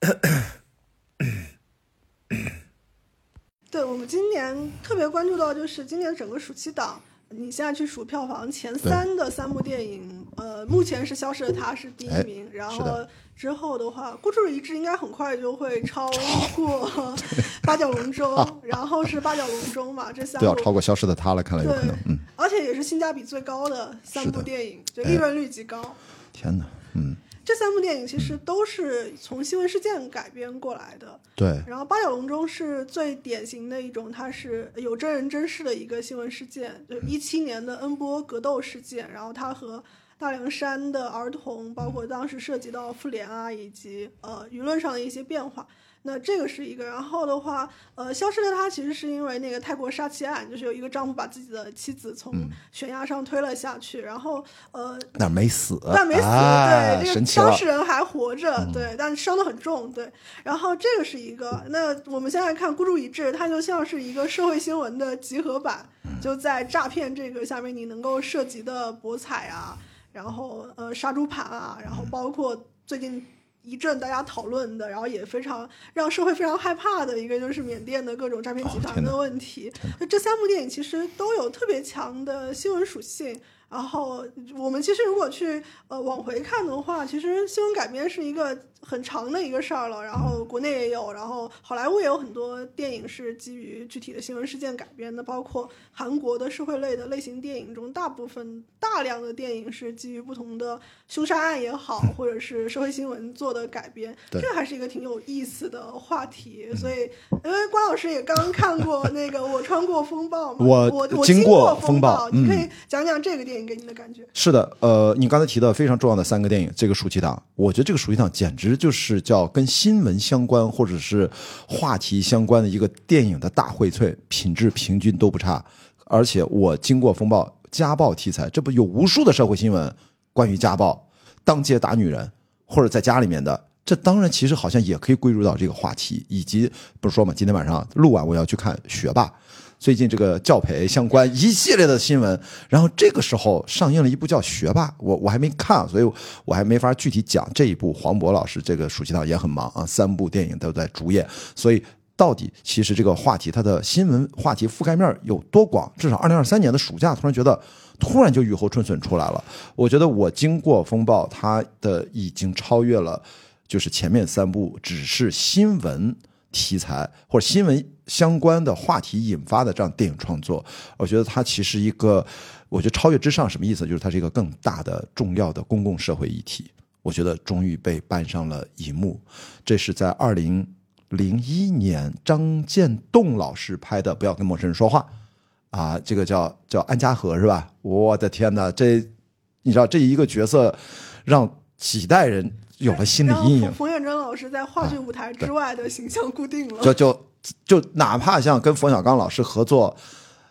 对我们今年特别关注到，就是今年整个暑期档，你现在去数票房前三的三部电影，呃，目前是《消失的她》是第一名，然后之后的话，《孤注一掷》应该很快就会超过 《八角笼中》，然后是《八角笼中》嘛，这三部都要超过《消失的她》了，看来有可能，嗯，而且也是性价比最高的三部电影，就利润率极高。天哪，嗯。这三部电影其实都是从新闻事件改编过来的。对。然后《八角笼中》是最典型的一种，它是有真人真事的一个新闻事件，就一七年的恩波格斗事件。然后它和大凉山的儿童，包括当时涉及到妇联啊，以及呃舆论上的一些变化。那这个是一个，然后的话，呃，消失的她其实是因为那个泰国杀妻案，就是有一个丈夫把自己的妻子从悬崖上推了下去，然后呃，但没死，但没死，对，这个当事人还活着，对，但伤得很重，对。然后这个是一个，那我们现在看孤注一掷，它就像是一个社会新闻的集合版，就在诈骗这个下面，你能够涉及的博彩啊，然后呃杀猪盘啊，然后包括最近。一阵大家讨论的，然后也非常让社会非常害怕的一个，就是缅甸的各种诈骗集团的问题。就这三部电影其实都有特别强的新闻属性。然后我们其实如果去呃往回看的话，其实新闻改编是一个很长的一个事儿了。然后国内也有，然后好莱坞也有很多电影是基于具体的新闻事件改编的，包括韩国的社会类的类型电影中，大部分大量的电影是基于不同的凶杀案也好，或者是社会新闻做的改编。这还是一个挺有意思的话题。所以，因为关老师也刚看过那个《我穿过风暴》嘛，我我经过风暴，你可以讲讲这个电影。给你的感觉是的，呃，你刚才提到非常重要的三个电影，这个暑期档，我觉得这个暑期档简直其实就是叫跟新闻相关或者是话题相关的一个电影的大荟萃，品质平均都不差。而且我经过风暴家暴题材，这不有无数的社会新闻关于家暴、当街打女人或者在家里面的，这当然其实好像也可以归入到这个话题。以及不是说嘛，今天晚上录完我要去看学霸。最近这个教培相关一系列的新闻，然后这个时候上映了一部叫《学霸》，我我还没看，所以我还没法具体讲这一部。黄渤老师这个暑期档也很忙啊，三部电影都在主演，所以到底其实这个话题它的新闻话题覆盖面有多广？至少二零二三年的暑假，突然觉得突然就雨后春笋出来了。我觉得我经过风暴，它的已经超越了，就是前面三部只是新闻。题材或者新闻相关的话题引发的这样电影创作，我觉得它其实一个，我觉得超越之上什么意思？就是它是一个更大的、重要的公共社会议题。我觉得终于被搬上了荧幕。这是在二零零一年张建栋老师拍的《不要跟陌生人说话》啊，这个叫叫安家和是吧？我的天哪，这你知道这一个角色让几代人。有了心理阴影。冯远征老师在话剧舞台之外的形象固定了。就就就哪怕像跟冯小刚老师合作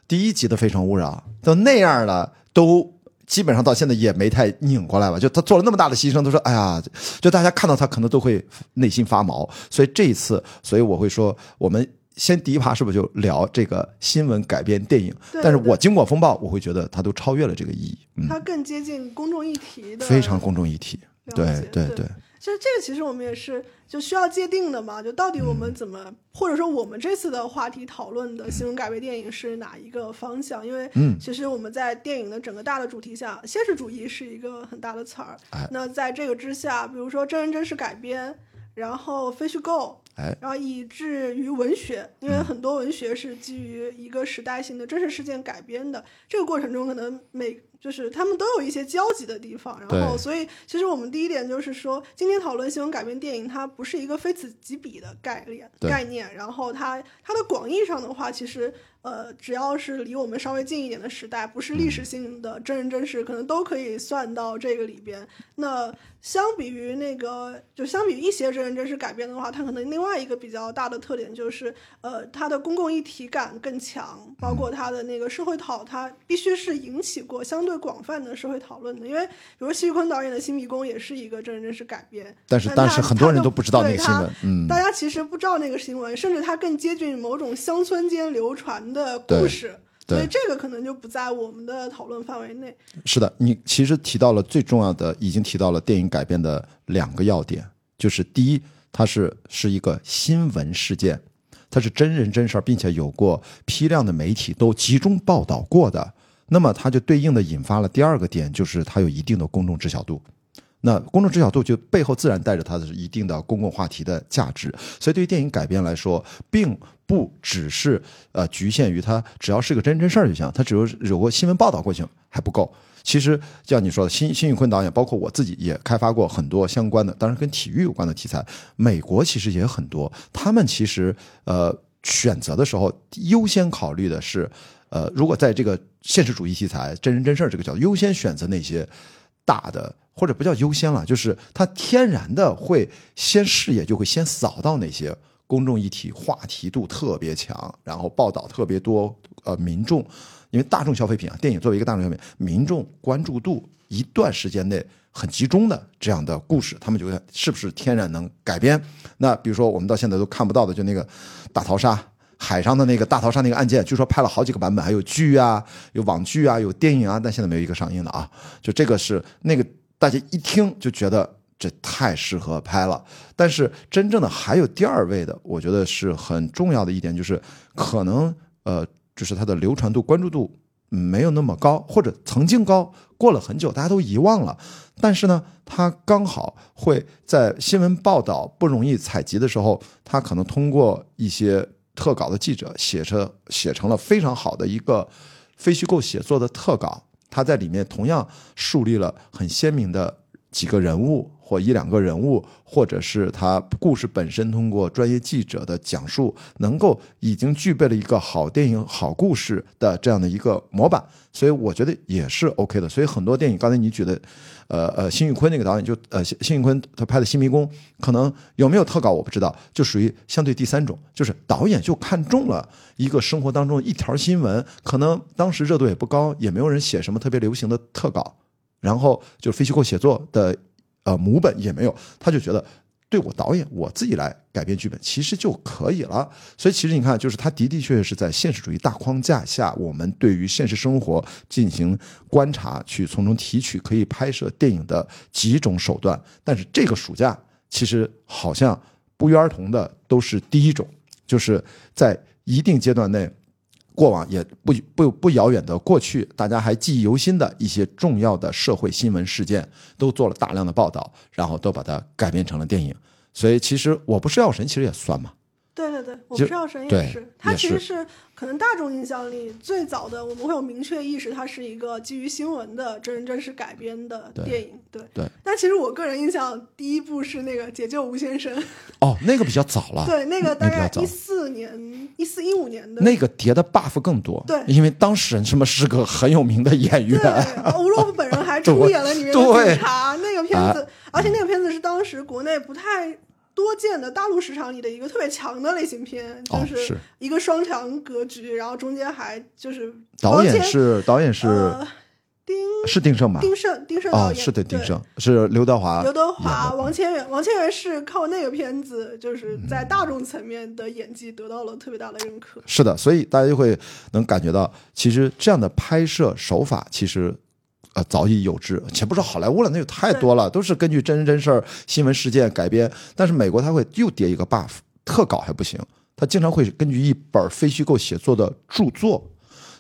第一集的《非诚勿扰》都那样了，都基本上到现在也没太拧过来吧。就他做了那么大的牺牲，都说哎呀，就大家看到他可能都会内心发毛。所以这一次，所以我会说，我们先第一趴是不是就聊这个新闻改编电影？但是我经过风暴，我会觉得它都超越了这个意义。它更接近公众议题的，非常公众议题。对对对，其实这个其实我们也是就需要界定的嘛，就到底我们怎么，或者说我们这次的话题讨论的新闻改编电影是哪一个方向？因为其实我们在电影的整个大的主题下，现实主义是一个很大的词儿。那在这个之下，比如说真人真事改编，然后非虚构，然后以至于文学，因为很多文学是基于一个时代性的真实事件改编的，这个过程中可能每。就是他们都有一些交集的地方，然后所以其实我们第一点就是说，今天讨论新闻改编电影，它不是一个非此即彼的概念概念，然后它它的广义上的话，其实。呃，只要是离我们稍微近一点的时代，不是历史性的真人真事，可能都可以算到这个里边。那相比于那个，就相比于一些真人真事改编的话，它可能另外一个比较大的特点就是，呃，它的公共议题感更强，包括它的那个社会讨，它必须是引起过相对广泛的社会讨论的。因为，比如奚玉坤导演的《新迷宫》也是一个真人真事改编，但是但是很多人都不知道那个新闻，嗯，大家其实不知道那个新闻，甚至它更接近某种乡村间流传。的故事，所以这个可能就不在我们的讨论范围内。是的，你其实提到了最重要的，已经提到了电影改编的两个要点，就是第一，它是是一个新闻事件，它是真人真事儿，并且有过批量的媒体都集中报道过的。那么它就对应的引发了第二个点，就是它有一定的公众知晓度。那公众知晓度就背后自然带着它的一定的公共话题的价值。所以对于电影改编来说，并不只是呃局限于它只要是个真真事儿就行，它只有有过新闻报道过去还不够。其实像你说的，辛辛宇坤导演，包括我自己也开发过很多相关的，当然跟体育有关的题材。美国其实也很多，他们其实呃选择的时候优先考虑的是。呃，如果在这个现实主义题材、真人真事这个角度，优先选择那些大的，或者不叫优先了，就是它天然的会先视野就会先扫到那些公众议题、话题度特别强，然后报道特别多，呃，民众因为大众消费品啊，电影作为一个大众消费品，民众关注度一段时间内很集中的这样的故事，他们觉得是不是天然能改编？那比如说我们到现在都看不到的，就那个大逃杀。海上的那个大逃杀那个案件，据说拍了好几个版本，还有剧啊，有网剧啊，有电影啊，但现在没有一个上映的啊。就这个是那个大家一听就觉得这太适合拍了。但是真正的还有第二位的，我觉得是很重要的一点，就是可能呃，就是它的流传度、关注度没有那么高，或者曾经高，过了很久大家都遗忘了。但是呢，它刚好会在新闻报道不容易采集的时候，它可能通过一些。特稿的记者写成写成了非常好的一个非虚构写作的特稿，他在里面同样树立了很鲜明的几个人物或一两个人物，或者是他故事本身通过专业记者的讲述，能够已经具备了一个好电影、好故事的这样的一个模板，所以我觉得也是 OK 的。所以很多电影，刚才你举的。呃呃，辛宇坤那个导演就呃，辛辛玉坤他拍的《新迷宫》，可能有没有特稿我不知道，就属于相对第三种，就是导演就看中了一个生活当中一条新闻，可能当时热度也不高，也没有人写什么特别流行的特稿，然后就是非虚构写作的呃母本也没有，他就觉得。对我导演，我自己来改编剧本，其实就可以了。所以其实你看，就是他的的确确是在现实主义大框架下，我们对于现实生活进行观察，去从中提取可以拍摄电影的几种手段。但是这个暑假，其实好像不约而同的都是第一种，就是在一定阶段内。过往也不不不遥远的过去，大家还记忆犹新的一些重要的社会新闻事件，都做了大量的报道，然后都把它改编成了电影。所以，其实我不是药神，其实也算嘛。对对对，我不是药神也是，它其实是。可能大众印象里最早的，我们会有明确意识，它是一个基于新闻的真人真事改编的电影。对对。但其实我个人印象，第一部是那个《解救吴先生》。哦，那个比较早了。对，那个大概一四年、一四一五年的。那个叠的 buff 更多。对，因为当事人什么是个很有名的演员。对，吴若甫本人还 出演了里面的警察。那个片子，而且那个片子是当时国内不太。多见的大陆市场里的一个特别强的类型片，就是一个双强格局，然后中间还就是导演是导演是丁是丁晟吧？丁晟丁晟导演是的，丁晟是刘德华，刘德华、王千源，王千源是靠那个片子，就是在大众层面的演技得到了特别大的认可。是的，所以大家就会能感觉到，其实这样的拍摄手法其实。呃，早已有之，且不说好莱坞了，那就太多了，都是根据真人真事儿、新闻事件改编。但是美国他会又叠一个 buff，特稿还不行，他经常会根据一本非虚构写作的著作，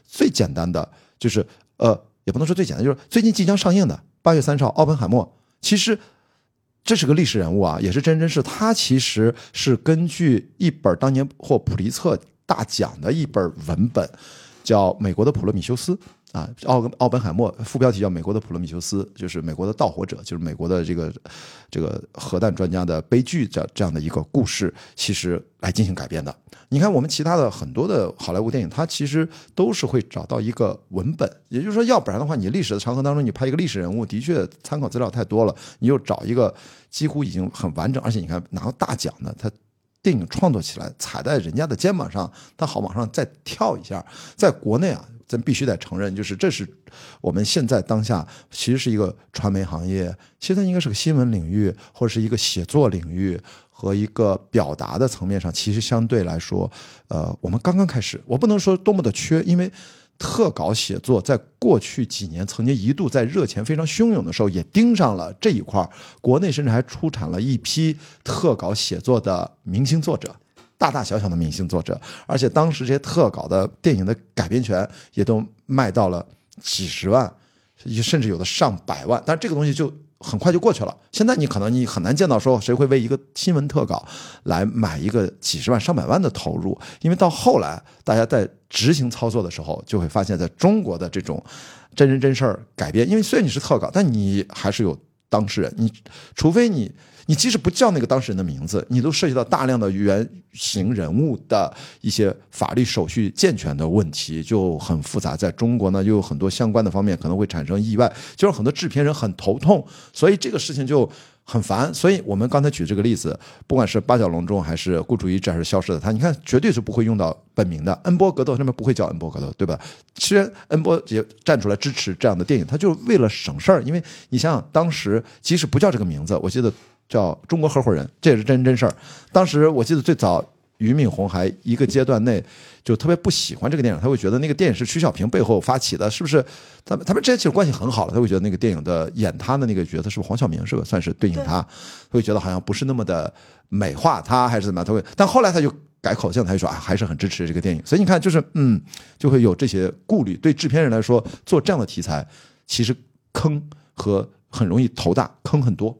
最简单的就是，呃，也不能说最简单，就是最近即将上映的八月三十号《奥本海默》，其实这是个历史人物啊，也是真真事，他其实是根据一本当年获普利策大奖的一本文本，叫《美国的普罗米修斯》。啊，奥奥本海默副标题叫《美国的普罗米修斯》，就是美国的盗火者，就是美国的这个这个核弹专家的悲剧这这样的一个故事，其实来进行改编的。你看，我们其他的很多的好莱坞电影，它其实都是会找到一个文本，也就是说，要不然的话，你历史的长河当中，你拍一个历史人物，的确参考资料太多了，你又找一个几乎已经很完整，而且你看拿大奖的，他电影创作起来踩在人家的肩膀上，他好往上再跳一下，在国内啊。咱必须得承认，就是这是我们现在当下其实是一个传媒行业，现在应该是个新闻领域或者是一个写作领域和一个表达的层面上，其实相对来说，呃，我们刚刚开始。我不能说多么的缺，因为特稿写作在过去几年曾经一度在热钱非常汹涌的时候，也盯上了这一块儿。国内甚至还出产了一批特稿写作的明星作者，大大小小的明星作者，而且当时这些特稿的电影的改编权也都卖到了几十万，甚至有的上百万。但这个东西就。很快就过去了。现在你可能你很难见到说谁会为一个新闻特稿来买一个几十万上百万的投入，因为到后来大家在执行操作的时候，就会发现，在中国的这种真人真事儿改编，因为虽然你是特稿，但你还是有当事人，你除非你。你即使不叫那个当事人的名字，你都涉及到大量的原型人物的一些法律手续健全的问题，就很复杂。在中国呢，又有很多相关的方面可能会产生意外，就让很多制片人很头痛。所以这个事情就很烦。所以我们刚才举这个例子，不管是八角笼中还是孤注一掷还是消失的他，你看绝对是不会用到本名的。恩波格斗他们不会叫恩波格斗，对吧？虽然恩波也站出来支持这样的电影，他就是为了省事儿。因为你想想，当时即使不叫这个名字，我记得。叫中国合伙人，这也是真真事儿。当时我记得最早，俞敏洪还一个阶段内就特别不喜欢这个电影，他会觉得那个电影是徐小平背后发起的，是不是？他们他们之间其实关系很好了，他会觉得那个电影的演他的那个角色是不是黄晓明？是不算是对应他？会觉得好像不是那么的美化他，还是怎么样？他会，但后来他就改口径，他就说啊，还是很支持这个电影。所以你看，就是嗯，就会有这些顾虑。对制片人来说，做这样的题材，其实坑和很容易头大，坑很多。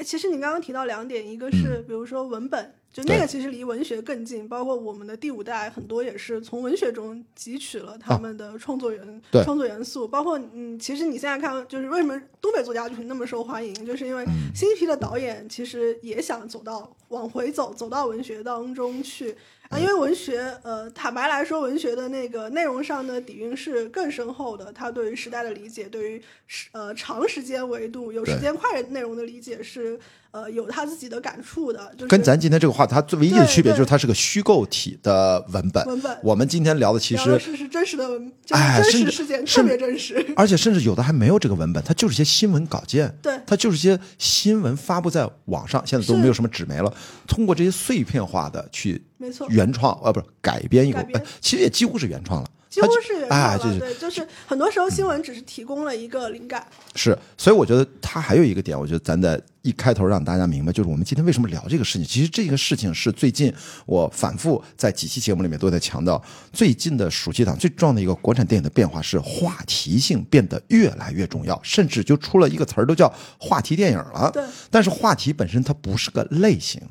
其实你刚刚提到两点，一个是比如说文本，就那个其实离文学更近，包括我们的第五代很多也是从文学中汲取了他们的创作元创作元素，包括嗯，其实你现在看，就是为什么东北作家群那么受欢迎，就是因为新一批的导演其实也想走到往回走，走到文学当中去。啊，因为文学，呃，坦白来说，文学的那个内容上的底蕴是更深厚的。它对于时代的理解，对于时呃长时间维度、有时间块内容的理解是。呃，有他自己的感触的，就是跟咱今天这个话，它最唯一的区别就是它是个虚构体的文本。文本，我们今天聊的其实是是真实的文，哎，真实事件特别真实，而且甚至有的还没有这个文本，它就是些新闻稿件，对，它就是些新闻发布在网上，现在都没有什么纸媒了。通过这些碎片化的去，没错，原创呃不是改编一个，其实也几乎是原创了。几乎是原创了，对，就是很多时候新闻只是提供了一个灵感。是，所以我觉得它还有一个点，我觉得咱在一开头让大家明白，就是我们今天为什么聊这个事情。其实这个事情是最近我反复在几期节目里面都在强调，最近的暑期档最重要的一个国产电影的变化是话题性变得越来越重要，甚至就出了一个词儿都叫话题电影了。对，但是话题本身它不是个类型。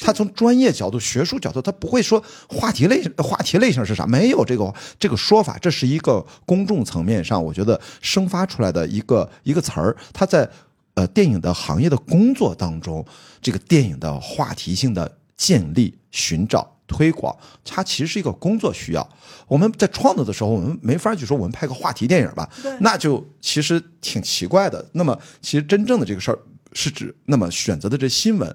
他从专业角度、学术角度，他不会说话题类话题类型是啥，没有这个这个说法。这是一个公众层面上，我觉得生发出来的一个一个词儿。他在呃电影的行业的工作当中，这个电影的话题性的建立、寻找、推广，它其实是一个工作需要。我们在创作的时候，我们没法就说我们拍个话题电影吧，那就其实挺奇怪的。那么，其实真正的这个事儿是指，那么选择的这新闻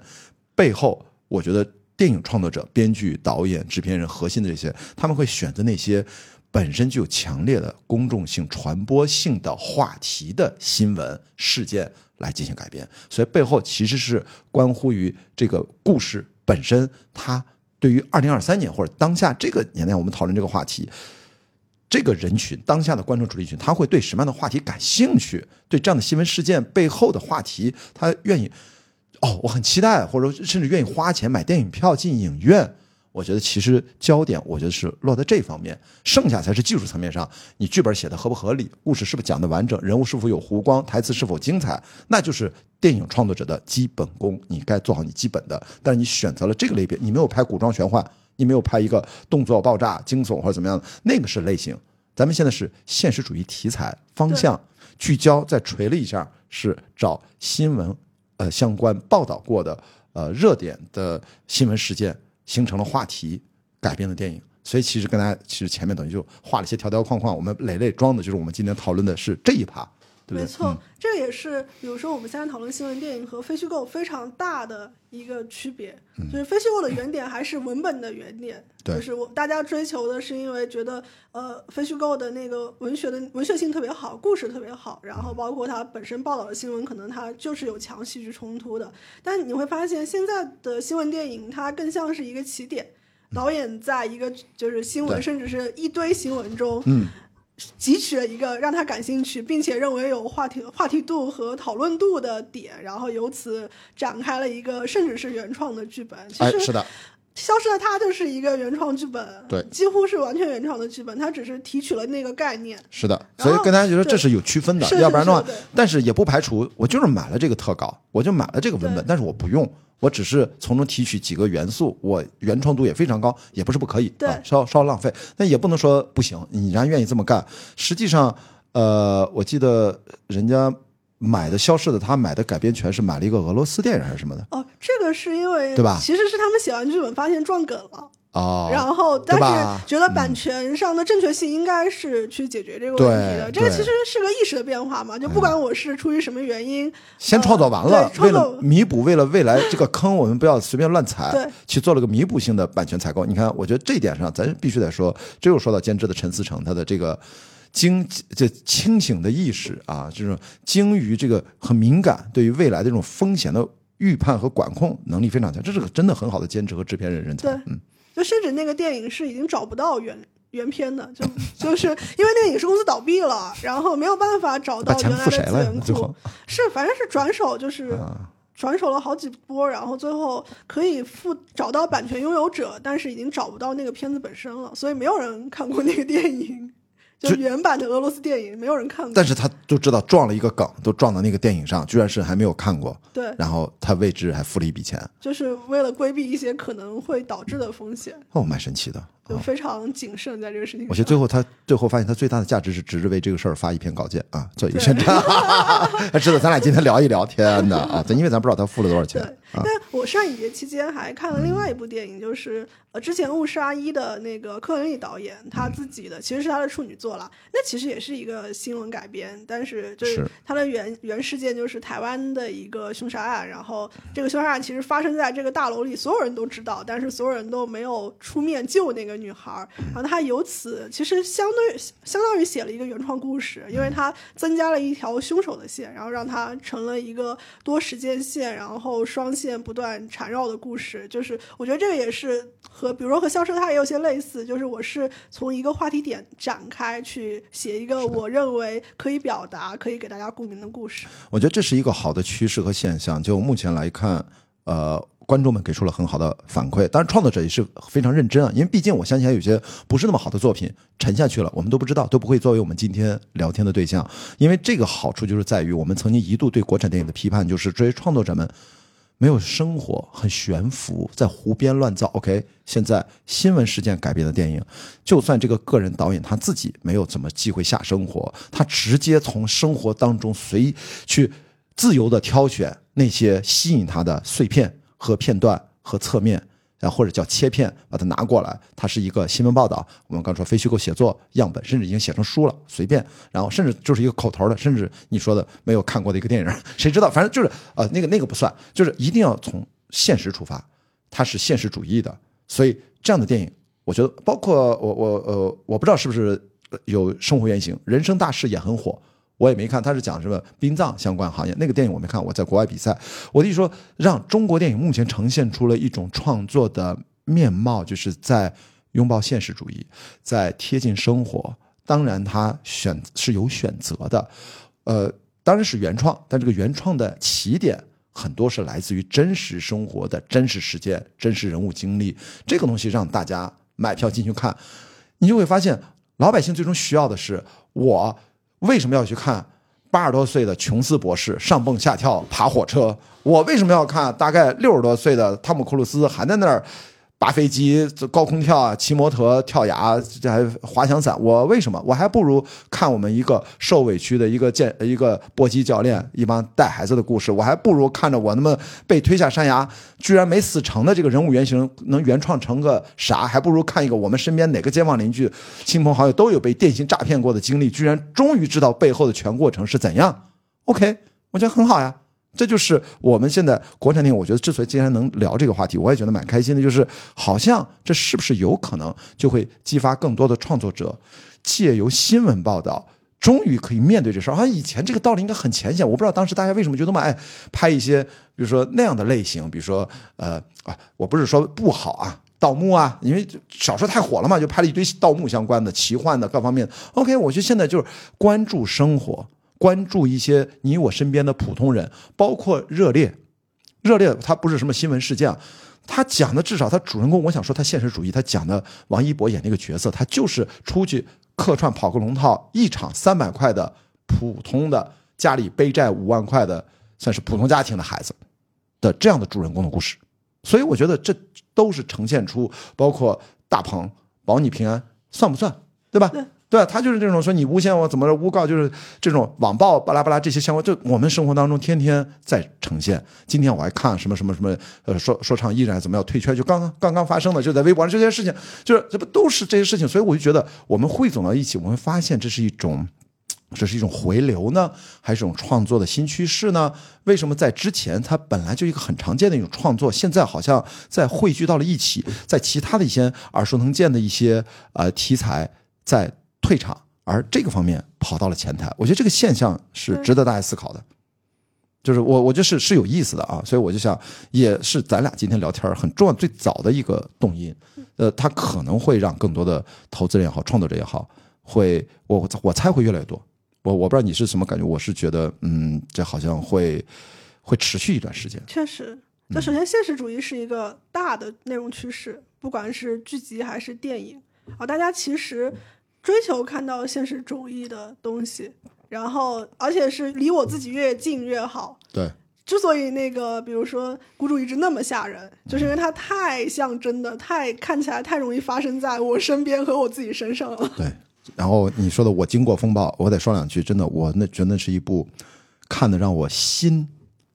背后。我觉得电影创作者、编剧、导演、制片人核心的这些，他们会选择那些本身具有强烈的公众性、传播性的话题的新闻事件来进行改编。所以背后其实是关乎于这个故事本身，它对于二零二三年或者当下这个年代，我们讨论这个话题，这个人群当下的观众主力群，他会对什么样的话题感兴趣？对这样的新闻事件背后的话题，他愿意。哦，我很期待，或者说甚至愿意花钱买电影票进影院。我觉得其实焦点，我觉得是落在这方面，剩下才是技术层面上，你剧本写的合不合理，故事是不是讲的完整，人物是否有弧光，台词是否精彩，那就是电影创作者的基本功，你该做好你基本的。但是你选择了这个类别，你没有拍古装玄幻，你没有拍一个动作爆炸惊悚或者怎么样的，那个是类型。咱们现在是现实主义题材方向聚焦，再锤了一下，是找新闻。呃，相关报道过的呃热点的新闻事件形成了话题改编的电影，所以其实跟大家其实前面等于就画了一些条条框框，我们累累装的就是我们今天讨论的是这一趴。没错，这也是比如说我们现在讨论新闻电影和非虚构非常大的一个区别，就是非虚构的原点还是文本的原点，就是我大家追求的是因为觉得呃非虚构的那个文学的文学性特别好，故事特别好，然后包括它本身报道的新闻可能它就是有强戏剧冲突的，但你会发现现在的新闻电影它更像是一个起点。导演在一个就是新闻，甚至是一堆新闻中，嗯，汲取了一个让他感兴趣，并且认为有话题话题度和讨论度的点，然后由此展开了一个甚至是原创的剧本。其，实是的，消失的她就是一个原创剧本，对几乎是完全原创的剧本，它只是提取了那个概念。是的，所以跟大家觉得这是有区分的，要不然的话但是也不排除我就是买了这个特稿，我就买了这个文本，但是我不用，我只是从中提取几个元素，我原创度也非常高，也不是不可以，对啊，稍稍浪费，但也不能说不行，你然愿意这么干。实际上，呃，我记得人家买的消失的他买的改编权是买了一个俄罗斯电影还是什么的哦，这个是因为对吧其实是他们写完剧本发现撞梗了。哦，然后，但是觉得版权上的正确性应该是去解决这个问题的。这个其实是个意识的变化嘛，就不管我是出于什么原因，先创作完了呃，为了弥补，为了未来这个坑，我们不要随便乱踩对，去做了个弥补性的版权采购。你看，我觉得这一点上，咱必须得说，这又说到监制的陈思诚，他的这个精这清醒的意识啊，就是精于这个很敏感，对于未来的这种风险的预判和管控能力非常强，这是个真的很好的监制和制片人人才对。嗯，就甚至那个电影是已经找不到原原片的，就就是因为那个影视公司倒闭了，然后没有办法找到原来的付谁了呀资源？库最后，是反正是转手，就是啊，转手了好几波，然后最后可以付找到版权拥有者，但是已经找不到那个片子本身了，所以没有人看过那个电影，就就原版的俄罗斯电影，没有人看过。但是他就知道撞了一个梗，都撞到那个电影上，居然是还没有看过，对，然后他为之还付了一笔钱，就是为了规避一些可能会导致的风险，哦，蛮神奇的。就非常谨慎在这个事情上。我觉得最后他最后发现他最大的价值是只是为这个事儿发一篇稿件啊，做一个宣传。他知道咱俩今天聊一聊，天哪啊！咱因为咱不知道他付了多少钱。但我上影节期间还看了另外一部电影，就是呃之前误杀一的那个柯文利导演他自己的，其实是他的处女作啦。那其实也是一个新闻改编，但是就是他的原原事件就是台湾的一个凶杀案，然后这个凶杀案其实发生在这个大楼里，所有人都知道，但是所有人都没有出面救那个女孩儿。然后他由此其实相对相当于写了一个原创故事，因为他增加了一条凶手的线，然后让它成了一个多时间线，然后双线不断缠绕的故事。就是我觉得这个也是和比如说和消失的她也有些类似，就是我是从一个话题点展开去写一个我认为可以表达、可以给大家共鸣的故事。我觉得这是一个好的趋势和现象。就目前来看，呃，观众们给出了很好的反馈，当然创作者也是非常认真啊，因为毕竟我相信还有些不是那么好的作品沉下去了，我们都不知道，都不会作为我们今天聊天的对象。因为这个好处就是在于，我们曾经一度对国产电影的批判，就是这些创作者们。没有生活，很悬浮，在胡编乱造。OK，现在新闻事件改编的电影，就算这个个人导演他自己没有怎么机会下生活，他直接从生活当中随去自由的挑选那些吸引他的碎片和片段和侧面。啊，或者叫切片，把它拿过来，它是一个新闻报道。我们刚说非虚构写作样本，甚至已经写成书了，随便。然后甚至就是一个口头的，甚至你说的没有看过的一个电影，谁知道？反正就是呃，那个那个不算，就是一定要从现实出发，它是现实主义的。所以这样的电影，我觉得包括我我呃，我不知道是不是有生活原型，《人生大事》也很火。我也没看，他是讲什么殡葬相关行业那个电影我没看，我在国外比赛。我的意思说，让中国电影目前呈现出了一种创作的面貌，就是在拥抱现实主义，在贴近生活。当然，他选是有选择的，呃，当然是原创，但这个原创的起点很多是来自于真实生活的真实事件、真实人物经历。这个东西让大家买票进去看，你就会发现，老百姓最终需要的是我。为什么要去看八十多岁的琼斯博士上蹦下跳爬火车？我为什么要看大概六十多岁的汤姆·克鲁斯还在那儿扒飞机、高空跳啊、骑摩托、跳崖、这还滑翔伞？我为什么？我还不如看我们一个受委屈的一个健一个搏击教练一帮带孩子的故事。我还不如看着我那么被推下山崖居然没死成的这个人物原型能原创成个啥？还不如看一个我们身边哪个街坊邻居、亲朋好友都有被电信诈骗过的经历，居然终于知道背后的全过程是怎样。OK，我觉得很好呀。这就是我们现在国产电影，我觉得之所以今天能聊这个话题，我也觉得蛮开心的。就是好像这是不是有可能就会激发更多的创作者，借由新闻报道，终于可以面对这事儿。好像以前这个道理应该很浅显，我不知道当时大家为什么就那么爱拍一些，比如说那样的类型，比如说呃啊，我不是说不好啊。盗墓啊，因为小说太火了嘛，就拍了一堆盗墓相关的、奇幻的各方面。OK，我觉得现在就是关注生活，关注一些你我身边的普通人，包括《热烈》。《热烈》它不是什么新闻事件，他讲的至少他主人公，我想说他现实主义，他讲的王一博演那个角色，他就是出去客串跑个龙套，一场三百块的普通的家里背债五万块的，算是普通家庭的孩子的这样的主人公的故事。所以我觉得这都是呈现出，包括大鹏保你平安，算不算？对吧？对他就是这种说你诬陷我怎么着诬告，就是这种网暴巴拉巴拉这些相关，就我们生活当中天天在呈现。今天我还看什么什么什么，呃，说说唱艺人怎么样退圈，就刚刚刚刚发生的，就在微博上这些事情，就是这不都是这些事情？所以我就觉得我们汇总到一起，我们发现这是一种。这是一种回流呢，还是一种创作的新趋势呢？为什么在之前它本来就一个很常见的一种创作，现在好像在汇聚到了一起，在其他的一些耳熟能见的一些呃题材在退场，而这个方面跑到了前台。我觉得这个现象是值得大家思考的，就是我我觉得是是有意思的啊，所以我就想，也是咱俩今天聊天很重要最早的一个动因，呃，它可能会让更多的投资人也好，创作者也好，会我我猜会越来越多。我我不知道你是什么感觉，我是觉得，嗯，这好像会会持续一段时间。确实，就首先现实主义是一个大的内容趋势，不管是剧集还是电影啊，大家其实追求看到现实主义的东西，然后而且是离我自己越近越好。对，之所以那个比如说孤注一掷那么吓人，就是因为它太像真的，太看起来太容易发生在我身边和我自己身上了。对。然后你说的我经过风暴，我得说两句。真的，我那觉得是一部看的让我心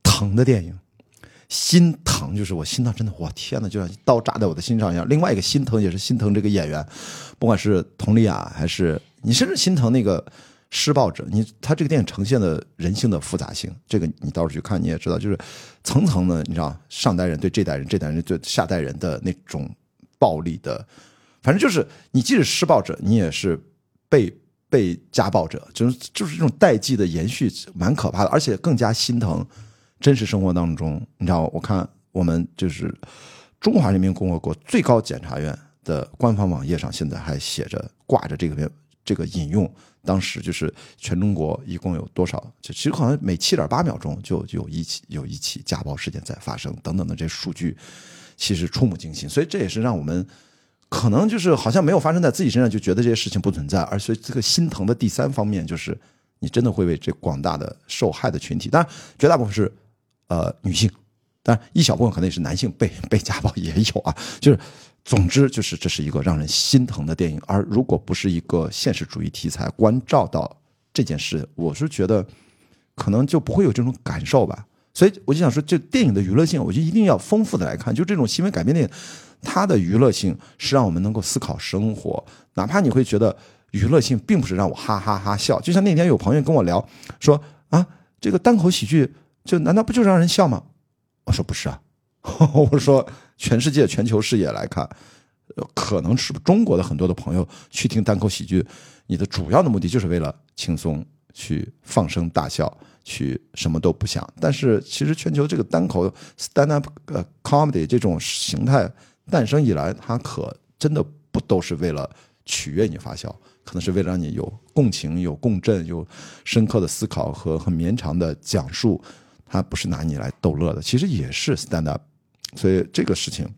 疼的电影，心疼就是我心脏真的，我天呐，就像刀扎在我的心上一样。另外一个心疼也是心疼这个演员，不管是佟丽娅还是你，甚至心疼那个施暴者。你他这个电影呈现的人性的复杂性，这个你到时候去看你也知道，就是层层的，你知道上代人对这代人，这代人对下代人的那种暴力的，反正就是你既是施暴者，你也是。被被家暴者，就是就是这种代际的延续，蛮可怕的，而且更加心疼。真实生活当中，你知道，我看我们就是中华人民共和国最高检察院的官方网页上，现在还写着挂着这个这个引用。当时就是全中国一共有多少？就其实好像每七点八秒钟就有一起有一起家暴事件在发生，等等的这数据，其实触目惊心。所以这也是让我们。可能就是好像没有发生在自己身上，就觉得这些事情不存在，而所以这个心疼的第三方面就是，你真的会为这广大的受害的群体，当然绝大部分是呃女性，当然一小部分可能也是男性被 被家暴也有啊，就是总之就是这是一个让人心疼的电影，而如果不是一个现实主义题材关照到这件事，我是觉得可能就不会有这种感受吧。所以我就想说，这电影的娱乐性，我就一定要丰富的来看，就这种新闻改编电影。它的娱乐性是让我们能够思考生活，哪怕你会觉得娱乐性并不是让我哈哈哈笑。就像那天有朋友跟我聊说啊，这个单口喜剧就难道不就是让人笑吗？我说不是啊，我说全世界全球视野来看，可能是中国的很多的朋友去听单口喜剧，你的主要的目的就是为了轻松去放声大笑，去什么都不想。但是其实全球这个单口 stand up 呃 comedy 这种形态。诞生以来，它可真的不都是为了取悦你发笑，可能是为了让你有共情、有共振、有深刻的思考和很绵长的讲述。他不是拿你来逗乐的，其实也是 stand up。所以这个事情，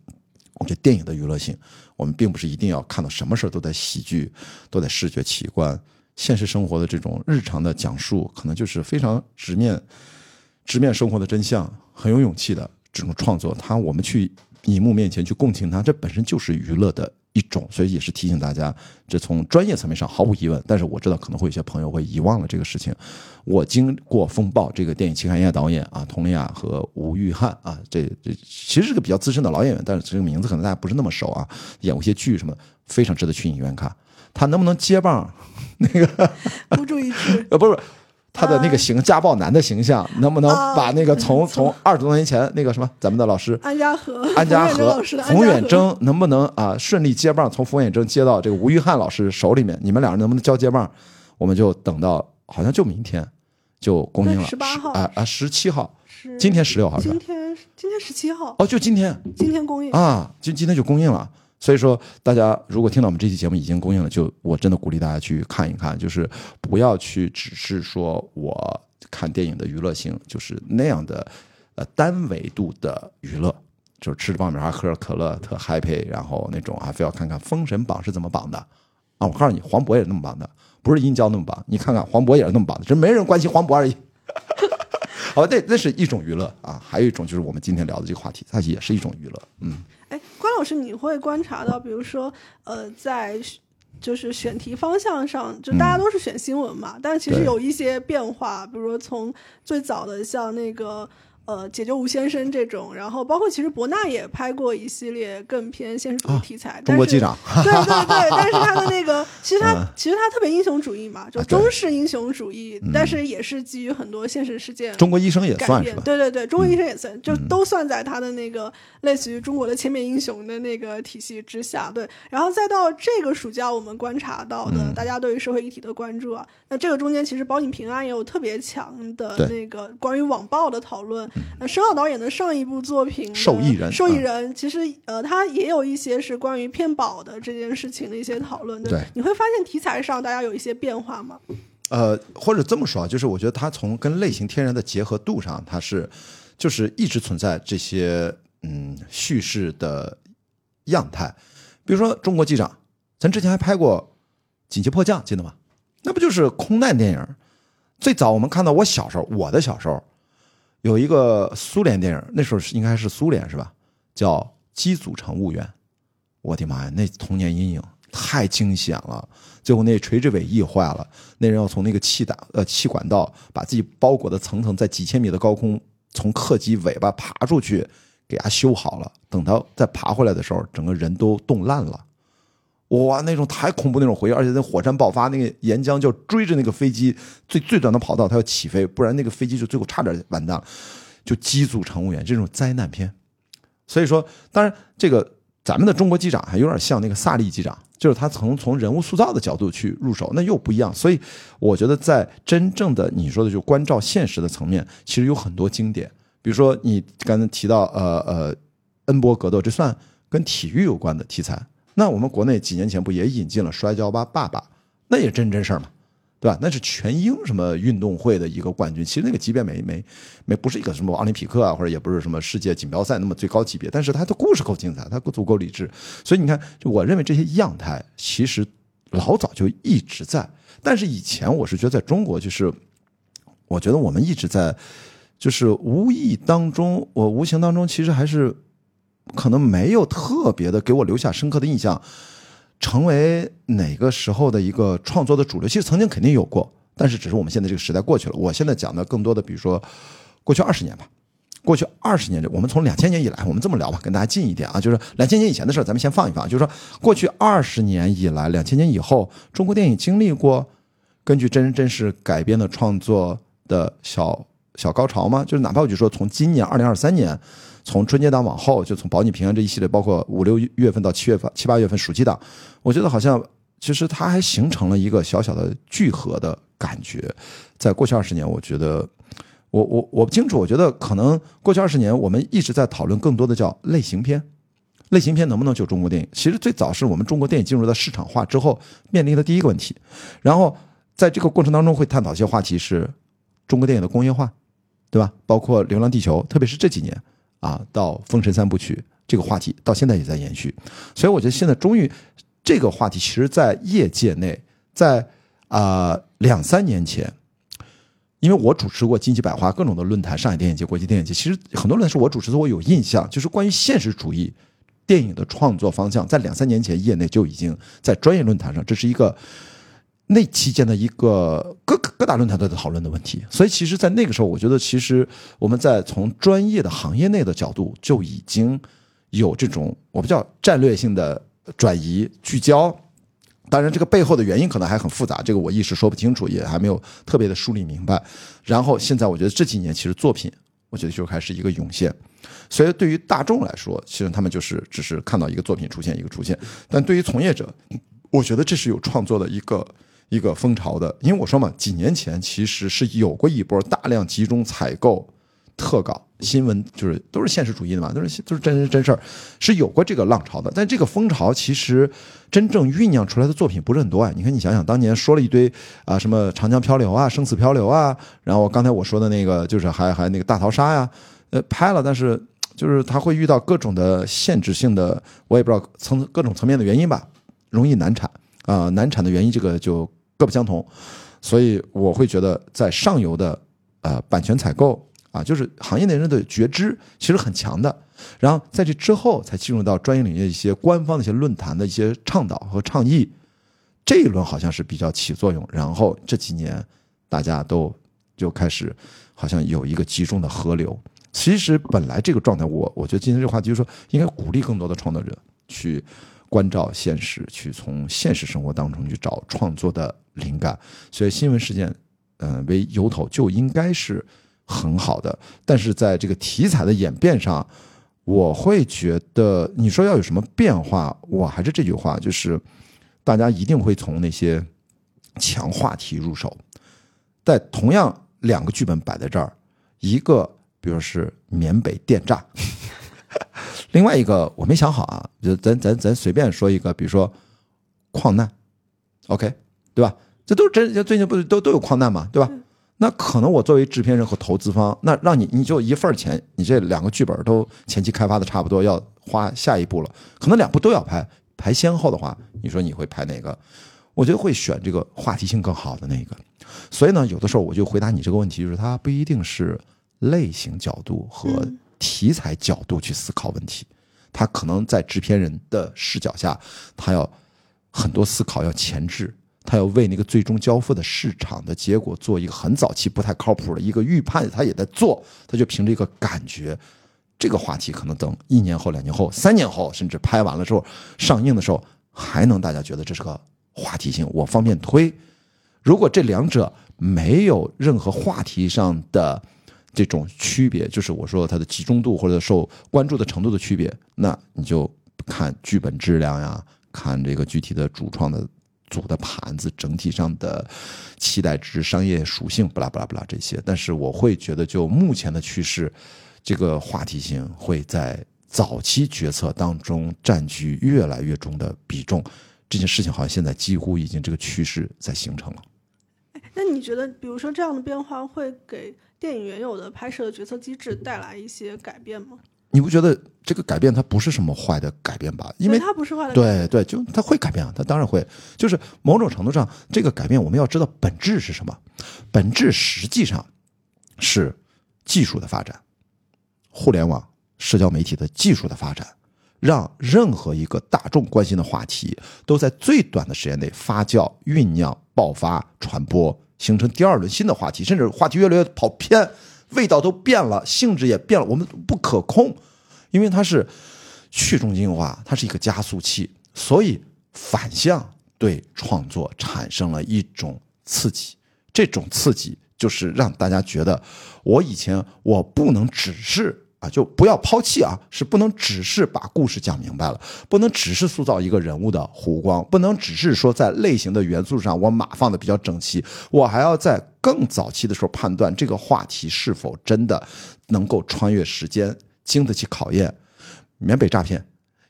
我觉得电影的娱乐性，我们并不是一定要看到什么事都在喜剧、都在视觉奇观。现实生活的这种日常的讲述，可能就是非常直面、直面生活的真相，很有勇气的这种创作。它我们去。荧幕面前去共情它，这本身就是娱乐的一种，所以也是提醒大家，这从专业层面上毫无疑问。但是我知道可能会有些朋友会遗忘了这个事情。我经过风暴这个电影期刊业导演啊，佟丽娅和吴玉翰啊，这这其实是个比较资深的老演员，但是这个名字可能大家不是那么熟啊，演过一些剧什么，非常值得去影院看。他能不能接棒 那个？孤注一掷？呃，不是。他的那个形家暴男的形象，能不能把那个从 从二十多年前那个什么咱们的老师安家和 安家和 冯远征能不能啊顺利接棒，从冯远征接到这个吴玉汉老师手里面？你们俩人能不能交接棒？我们就等到好像就明天，就公映了，十八号啊啊，十七号，是今天十六号是吧？今天今天十七号哦，就今天今天公映啊，今今天就公映了。所以说，大家如果听到我们这期节目已经公映了，就我真的鼓励大家去看一看，就是不要去只是说我看电影的娱乐性，就是那样的呃单维度的娱乐，就是吃着爆米花喝着可乐特 happy，然后那种啊非要看看《封神榜》是怎么绑的啊！我告诉你，黄渤也是那么绑的，不是殷郊那么绑，你看看黄渤也是那么绑的，只是没人关心黄渤而已。好，那那是一种娱乐啊，还有一种就是我们今天聊的这个话题，它也是一种娱乐，嗯。哎，关老师，你会观察到，比如说，呃，在就是选题方向上，就大家都是选新闻嘛，但其实有一些变化，比如说从最早的像那个。呃，解救吴先生这种，然后包括其实伯纳也拍过一系列更偏现实主义题材，中国机长，对对对，但是他的那个 其实他其实他特别英雄主义嘛，就中式英雄主义，但是也是基于很多现实事件。中国医生也算是吧？对对对，中国医生也算，就都算在他的那个类似于中国的千面英雄的那个体系之下。对，然后再到这个暑假，我们观察到的大家对于社会议题的关注啊，那这个中间其实保你平安也有特别强的那个关于网暴的讨论。那申奥导演的上一部作品《受益人》，受益人其实呃，他也有一些是关于骗保的这件事情的一些讨论。对，你会发现题材上大家有一些变化吗？呃，或者这么说啊，就是我觉得他从跟类型天然的结合度上，他是就是一直存在这些嗯叙事的样态。比如说《中国机长》，咱之前还拍过《紧急迫降》，记得吗？那不就是空难电影？最早我们看到，我小时候，我的小时候。有一个苏联电影，那时候是应该是苏联是吧？叫《机组乘务员》，我的妈呀，那童年阴影太惊险了！最后那垂直尾翼坏了，那人要从那个气打呃气管道把自己包裹的层层，在几千米的高空从客机尾巴爬出去，给它修好了。等他再爬回来的时候，整个人都冻烂了。哇，那种太恐怖那种回忆，而且那火山爆发，那个岩浆就追着那个飞机最最短的跑道，它要起飞，不然那个飞机就最后差点完蛋了。就机组乘务员这种灾难片，所以说，当然这个咱们的中国机长还有点像那个萨利机长，就是他从从人物塑造的角度去入手，那又不一样。所以我觉得在真正的你说的就关照现实的层面，其实有很多经典，比如说你刚才提到呃呃恩波格斗，这算跟体育有关的题材。那我们国内几年前不也引进了《摔跤吧，爸爸》？那也真真事儿嘛，对吧？那是全英什么运动会的一个冠军，其实那个级别没没没不是一个什么奥林匹克啊，或者也不是什么世界锦标赛那么最高级别，但是他的故事够精彩，他够足够理智。所以你看，就我认为这些样态其实老早就一直在，但是以前我是觉得在中国，就是我觉得我们一直在，就是无意当中，我无形当中其实还是。可能没有特别的给我留下深刻的印象，成为哪个时候的一个创作的主流？其实曾经肯定有过，但是只是我们现在这个时代过去了。我现在讲的更多的，比如说过去二十年吧，过去二十年，我们从两千年以来，我们这么聊吧，跟大家近一点啊，就是两千年以前的事儿，咱们先放一放。就是说，过去二十年以来，两千年以后，中国电影经历过根据真人真事改编的创作的小小高潮吗？就是哪怕我就说从今年二零二三年。从春节档往后，就从保你平安这一系列，包括五六月份到七月份、七八月份暑期档，我觉得好像其实它还形成了一个小小的聚合的感觉。在过去二十年，我觉得我我我不清楚，我觉得可能过去二十年我们一直在讨论更多的叫类型片，类型片能不能救中国电影？其实最早是我们中国电影进入到市场化之后面临的第一个问题。然后在这个过程当中会探讨一些话题，是中国电影的工业化，对吧？包括《流浪地球》，特别是这几年。啊，到《封神三部曲》这个话题到现在也在延续，所以我觉得现在终于这个话题，其实，在业界内，在啊两三年前，因为我主持过金鸡百花各种的论坛，上海电影节、国际电影节，其实很多论坛是我主持的，我有印象，就是关于现实主义电影的创作方向，在两三年前，业内就已经在专业论坛上，这是一个。那期间的一个各各大论坛都在讨论的问题，所以其实，在那个时候，我觉得其实我们在从专业的行业内的角度就已经有这种我不叫战略性的转移聚焦。当然，这个背后的原因可能还很复杂，这个我一时说不清楚，也还没有特别的梳理明白。然后现在，我觉得这几年其实作品，我觉得就开始一个涌现。所以对于大众来说，其实他们就是只是看到一个作品出现一个出现，但对于从业者，我觉得这是有创作的一个。一个风潮的。因为我说嘛，几年前其实是有过一波大量集中采购特稿新闻，就是都是现实主义的嘛，都是都是真人真事儿，是有过这个浪潮的。但这个风潮其实真正酝酿出来的作品不是很多啊。你看，你想想，当年说了一堆啊，什么长江漂流啊、生死漂流啊，然后刚才我说的那个就是还还那个大逃杀呀，呃，拍了，但是。就是他会遇到各种的限制性的，我也不知道层各种层面的原因吧，容易难产啊，难产的原因这个就各不相同，所以我会觉得在上游的呃版权采购啊，就是行业内人的觉知其实很强的，然后在这之后才进入到专业领域一些官方的一些论坛的一些倡导和倡议，这一轮好像是比较起作用，然后这几年大家都就开始好像有一个集中的河流。其实本来这个状态，我我觉得今天这话题就是说，应该鼓励更多的创作者去关照现实，去从现实生活当中去找创作的灵感。所以新闻事件，嗯，为由头就应该是很好的。但是在这个题材的演变上，我会觉得，你说要有什么变化，我还是这句话，就是大家一定会从那些强话题入手。在同样两个剧本摆在这儿，一个。比如是缅北电诈，另外一个我没想好啊，就咱咱咱随便说一个，比如说矿难，OK，对吧？这都是真，最近不是都都有矿难嘛，对吧？那可能我作为制片人和投资方，那让你你就一份钱，你这两个剧本都前期开发的差不多，要花下一步了，可能两部都要拍，排先后的话，你说你会拍哪个？我觉得会选这个话题性更好的那个。所以呢，有的时候我就回答你这个问题，就是它不一定是。类型角度和题材角度去思考问题，他可能在制片人的视角下，他要很多思考，要前置，他要为那个最终交付的市场的结果做一个很早期不太靠谱的一个预判，他也在做，他就凭着一个感觉，这个话题可能等一年后、两年后、三年后，甚至拍完了之后上映的时候，还能大家觉得这是个话题性，我方便推。如果这两者没有任何话题上的。这种区别就是我说它的集中度或者受关注的程度的区别，那你就看剧本质量呀，看这个具体的主创的组的盘子整体上的期待值、商业属性，不拉不拉不拉这些。但是我会觉得，就目前的趋势，这个话题性会在早期决策当中占据越来越重的比重。这件事情好像现在几乎已经这个趋势在形成了。那你觉得，比如说这样的变化会给？电影原有的拍摄的决策机制带来一些改变吗？你不觉得这个改变它不是什么坏的改变吧？因为它不是坏的。对对，就它会改变啊，它当然会。就是某种程度上，这个改变我们要知道本质是什么？本质实际上是技术的发展，互联网、社交媒体的技术的发展，让任何一个大众关心的话题都在最短的时间内发酵、酝酿、爆发、传播。形成第二轮新的话题，甚至话题越来越跑偏，味道都变了，性质也变了，我们不可控，因为它是去中心化，它是一个加速器，所以反向对创作产生了一种刺激，这种刺激就是让大家觉得，我以前我不能只是。啊，就不要抛弃啊！是不能只是把故事讲明白了，不能只是塑造一个人物的弧光，不能只是说在类型的元素上我码放的比较整齐，我还要在更早期的时候判断这个话题是否真的能够穿越时间，经得起考验。缅北诈骗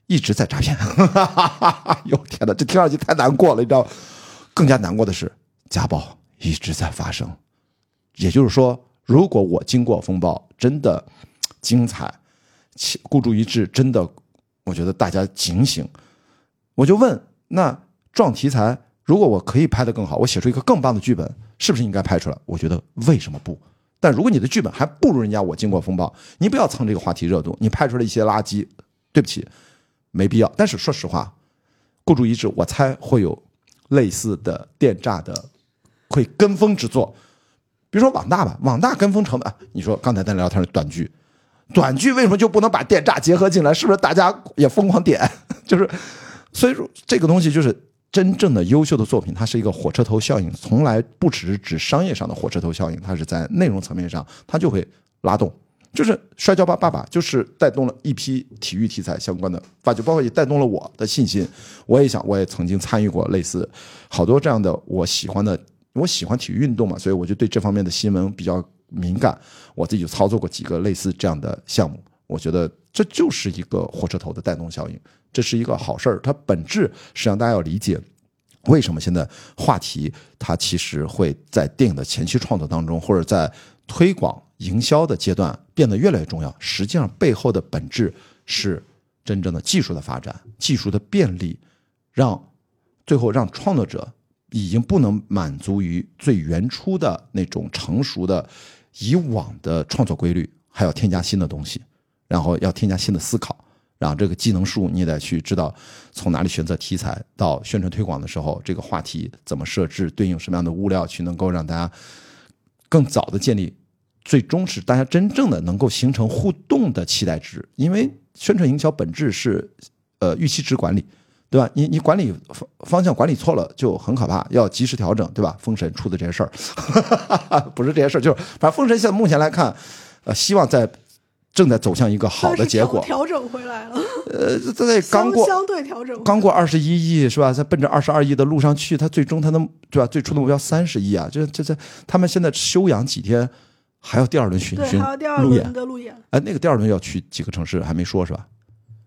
一直在诈骗，哟天哪，这听上去太难过了，你知道？更加难过的是家暴一直在发生，也就是说，如果我经过风暴，真的。精彩，孤注一掷，真的，我觉得大家警醒。我就问，那撞题材，如果我可以拍得更好，我写出一个更棒的剧本，是不是应该拍出来？我觉得为什么不？但如果你的剧本还不如人家，我经过风暴，你不要蹭这个话题热度，你拍出来一些垃圾，对不起，没必要。但是说实话，孤注一掷，我猜会有类似的电诈的，会跟风之作。比如说网大吧，网大跟风成本，你说刚才在聊天的短剧。短剧为什么就不能把电诈结合进来？是不是大家也疯狂点？就是，所以说这个东西就是真正的优秀的作品，它是一个火车头效应，从来不只是指商业上的火车头效应，它是在内容层面上，它就会拉动，就是《摔跤吧，爸爸》就是带动了一批体育题材相关的发掘，包括也带动了我的信心。我也想，我也曾经参与过类似好多这样的我喜欢的，我喜欢体育运动嘛，所以我就对这方面的新闻比较敏感。我自己就操作过几个类似这样的项目，我觉得这就是一个火车头的带动效应，这是一个好事儿。它本质实际上大家要理解。为什么现在话题它其实会在电影的前期创作当中，或者在推广营销的阶段变得越来越重要？实际上背后的本质是真正的技术的发展、技术的便利，让最后让创作者已经不能满足于最原初的那种成熟的以往的创作规律，还要添加新的东西，然后要添加新的思考。然后这个技能树你也得去知道从哪里选择题材，到宣传推广的时候，这个话题怎么设置，对应什么样的物料去能够让大家更早的建立，最终是大家真正的能够形成互动的期待值。因为宣传营销本质是呃预期值管理，对吧？你你管理方方向管理错了就很可怕，要及时调整，对吧？封神出的这些事儿，不是这些事儿，就是反正封神现在目前来看，呃，希望在。正在走向一个好的结果，调整回来了。呃，在刚过相对调整，刚过二十一亿是吧？在奔着二十二亿的路上去，他最终他的对吧？最初的目标三十亿啊！这这这，他们现在休养几天，还要第二轮巡巡路演的路演。哎，那个第二轮要去几个城市还没说是吧？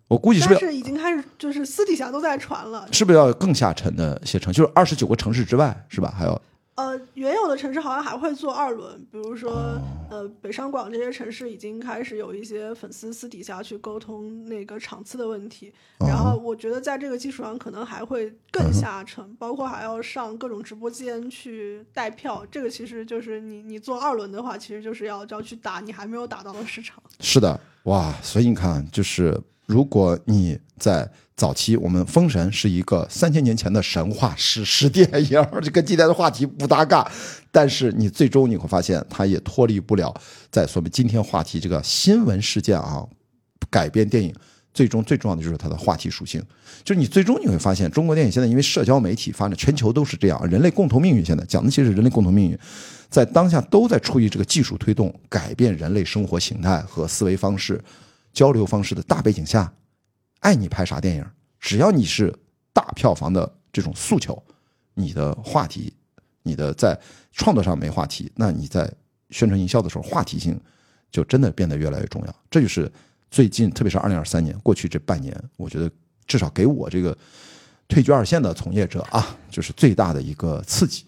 我估计是不是已经开始就是私底下都在传了？是不是要更下沉的一些城，就是二十九个城市之外是吧？还有。呃，原有的城市好像还会做二轮，比如说，呃，北上广这些城市已经开始有一些粉丝私底下去沟通那个场次的问题。然后我觉得在这个基础上，可能还会更下沉，包括还要上各种直播间去带票。这个其实就是你你做二轮的话，其实就是要要去打你还没有打到的市场。是的，哇，所以你看，就是如果你在。早期我们《封神》是一个三千年前的神话史诗电影，这跟今天的话题不搭嘎。但是你最终你会发现，它也脱离不了在说明今天话题这个新闻事件啊，改编电影最终最重要的就是它的话题属性。就是你最终你会发现，中国电影现在因为社交媒体发展，全球都是这样，人类共同命运现在讲的其实是人类共同命运，在当下都在处于这个技术推动改变人类生活形态和思维方式、交流方式的大背景下。爱你拍啥电影，只要你是大票房的这种诉求，你的话题，你的在创作上没话题，那你在宣传营销的时候话题性就真的变得越来越重要。这就是最近，特别是二零二三年过去这半年，我觉得至少给我这个退居二线的从业者啊，就是最大的一个刺激。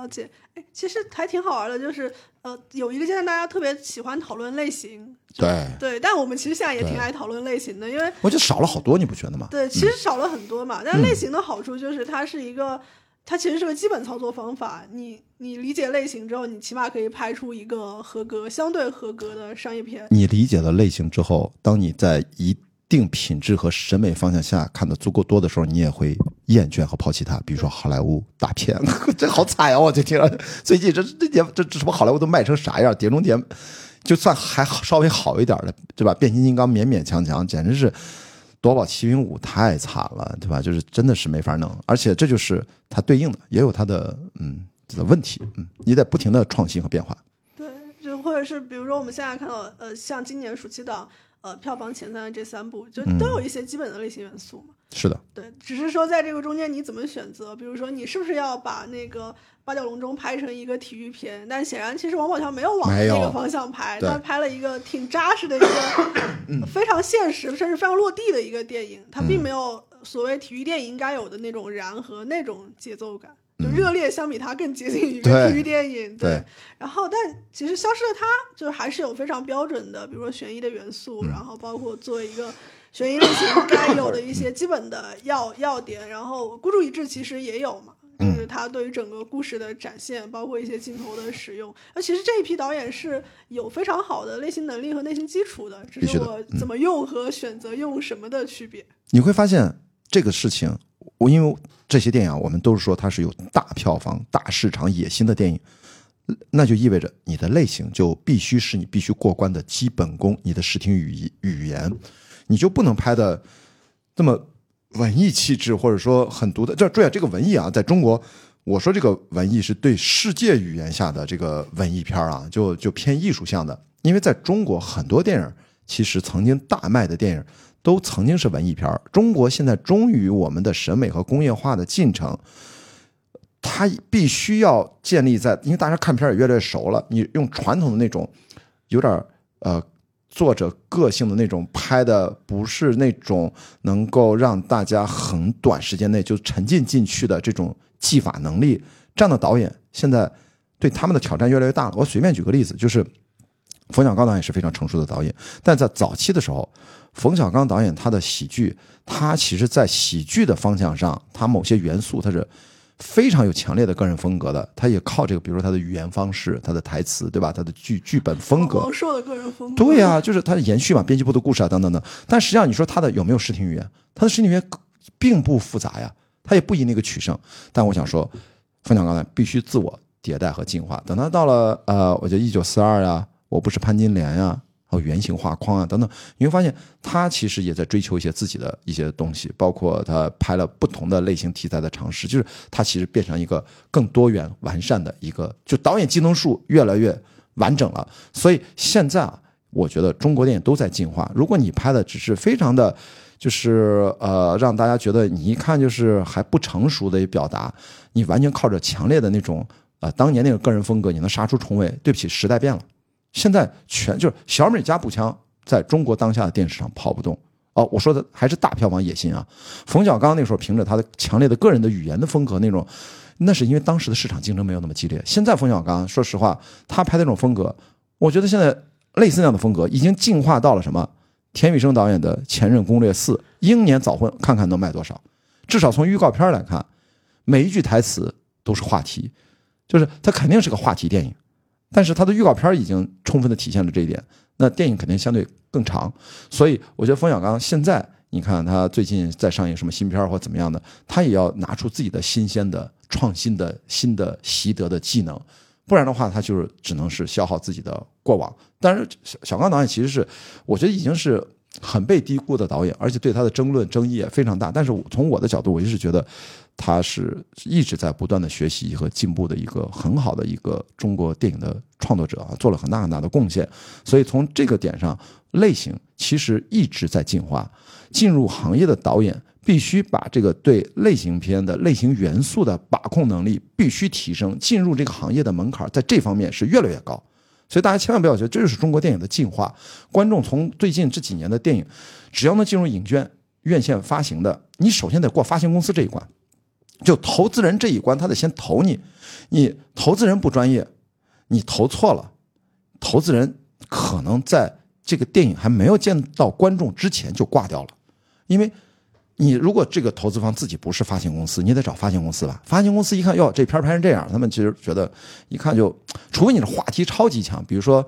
嗯，了解。哎，其实还挺好玩的，就是。呃，有一个阶段大家特别喜欢讨论类型，对对，但我们其实现在也挺爱讨论类型的，因为我觉得少了好多，你不觉得吗？对，其实少了很多嘛。但类型的好处就是它是一个，它其实是个基本操作方法。你你理解类型之后，你起码可以拍出一个合格、相对合格的商业片。你理解了类型之后，当你在一定品质和审美方向下看的足够多的时候，你也会厌倦和抛弃它。比如说好莱坞大片，这好惨啊！我就听了最近这这这这什么好莱坞都卖成啥样？碟中谍就算还稍微好一点的，对吧？变形金刚勉勉强强，简直是夺宝奇兵五太惨了，对吧？就是真的是没法弄。而且这就是它对应的，也有它的嗯的问题。嗯，你得不停的创新和变化。对，就或者是比如说我们现在看到呃，像今年暑期档。呃，票房前三的这三部就都有一些基本的类型元素嘛。是的，对，只是说在这个中间你怎么选择？比如说你是不是要把那个八角笼中拍成一个体育片？但显然其实王宝强没有往那个方向拍，他拍了一个挺扎实的一个 非常现实甚至非常落地的一个电影，他并没有所谓体育电影应该有的那种燃和那种节奏感。就热烈相比它更接近于体育电影，对。然后，但其实《消失的她》就是还是有非常标准的，比如说悬疑的元素，然后包括作为一个悬疑类型该有的一些基本的要要点。然后孤注一掷其实也有嘛，就是它对于整个故事的展现，包括一些镜头的使用。那其实这一批导演是有非常好的类型能力和内心基础的，只是我怎么用和选择用什么的区别。你会发现这个事情，我因为。这些电影，我们都是说它是有大票房、大市场野心的电影，那就意味着你的类型就必须是你必须过关的基本功，你的视听语语言，你就不能拍的这么文艺气质，或者说很独的。这注意啊这个文艺啊，在中国，我说这个文艺是对世界语言下的这个文艺片啊，就就偏艺术向的。因为在中国很多电影其实曾经大卖的电影都曾经是文艺片中国现在终于我们的审美和工业化的进程，它必须要建立在，因为大家看片也越来越熟了，你用传统的那种有点呃。作者个性的那种拍的不是那种能够让大家很短时间内就沉浸进去的这种技法能力，这样的导演现在对他们的挑战越来越大了。我随便举个例子，就是冯小刚导演是非常成熟的导演，但在早期的时候，冯小刚导演他的喜剧，他其实在喜剧的方向上，他某些元素他是。非常有强烈的个人风格的，他也靠这个，比如说他的语言方式、他的台词，对吧？他的剧剧本风格。王朔的个人风格。对呀，就是他的延续嘛，编辑部的故事啊，等等等。但实际上，你说他的有没有视听语言？他的视听语言并不复杂呀，他也不以那个取胜。但我想说，冯小刚呢，必须自我迭代和进化。等他到了呃，我觉得一九四二呀，我不是潘金莲呀。还有圆形画框啊等等，你会发现他其实也在追求一些自己的一些东西，包括他拍了不同的类型题材的尝试，就是他其实变成一个更多元完善的一个，就导演技能树越来越完整了。所以现在啊，我觉得中国电影都在进化。如果你拍的只是非常的，就是呃让大家觉得你一看就是还不成熟的表达，你完全靠着强烈的那种呃当年那个个人风格，你能杀出重围？对不起，时代变了。现在全就是小美加步枪，在中国当下的电视上跑不动哦。我说的还是大票房野心啊。冯小刚那时候凭着他的强烈的个人的语言的风格那种，那是因为当时的市场竞争没有那么激烈。现在冯小刚说实话，他拍那种风格，我觉得现在类似那样的风格已经进化到了什么？田雨生导演的《前任攻略四》，英年早婚，看看能卖多少？至少从预告片来看，每一句台词都是话题，就是它肯定是个话题电影。但是它的预告片已经充分的体现了这一点，那电影肯定相对更长，所以我觉得冯小刚现在你看他最近在上映什么新片或怎么样的，他也要拿出自己的新鲜的、创新的、新的习得的技能，不然的话他就是只能是消耗自己的过往。但是小小刚导演其实是我觉得已经是。很被低估的导演，而且对他的争论争议也非常大。但是从我的角度，我一直觉得他是一直在不断的学习和进步的一个很好的一个中国电影的创作者啊，做了很大很大的贡献。所以从这个点上，类型其实一直在进化。进入行业的导演必须把这个对类型片的类型元素的把控能力必须提升，进入这个行业的门槛在这方面是越来越高。所以大家千万不要觉得这就是中国电影的进化。观众从最近这几年的电影，只要能进入影院院线发行的，你首先得过发行公司这一关，就投资人这一关，他得先投你。你投资人不专业，你投错了，投资人可能在这个电影还没有见到观众之前就挂掉了，因为。你如果这个投资方自己不是发行公司，你得找发行公司吧。发行公司一看，哟，这片拍成这样，他们其实觉得一看就，除非你的话题超级强，比如说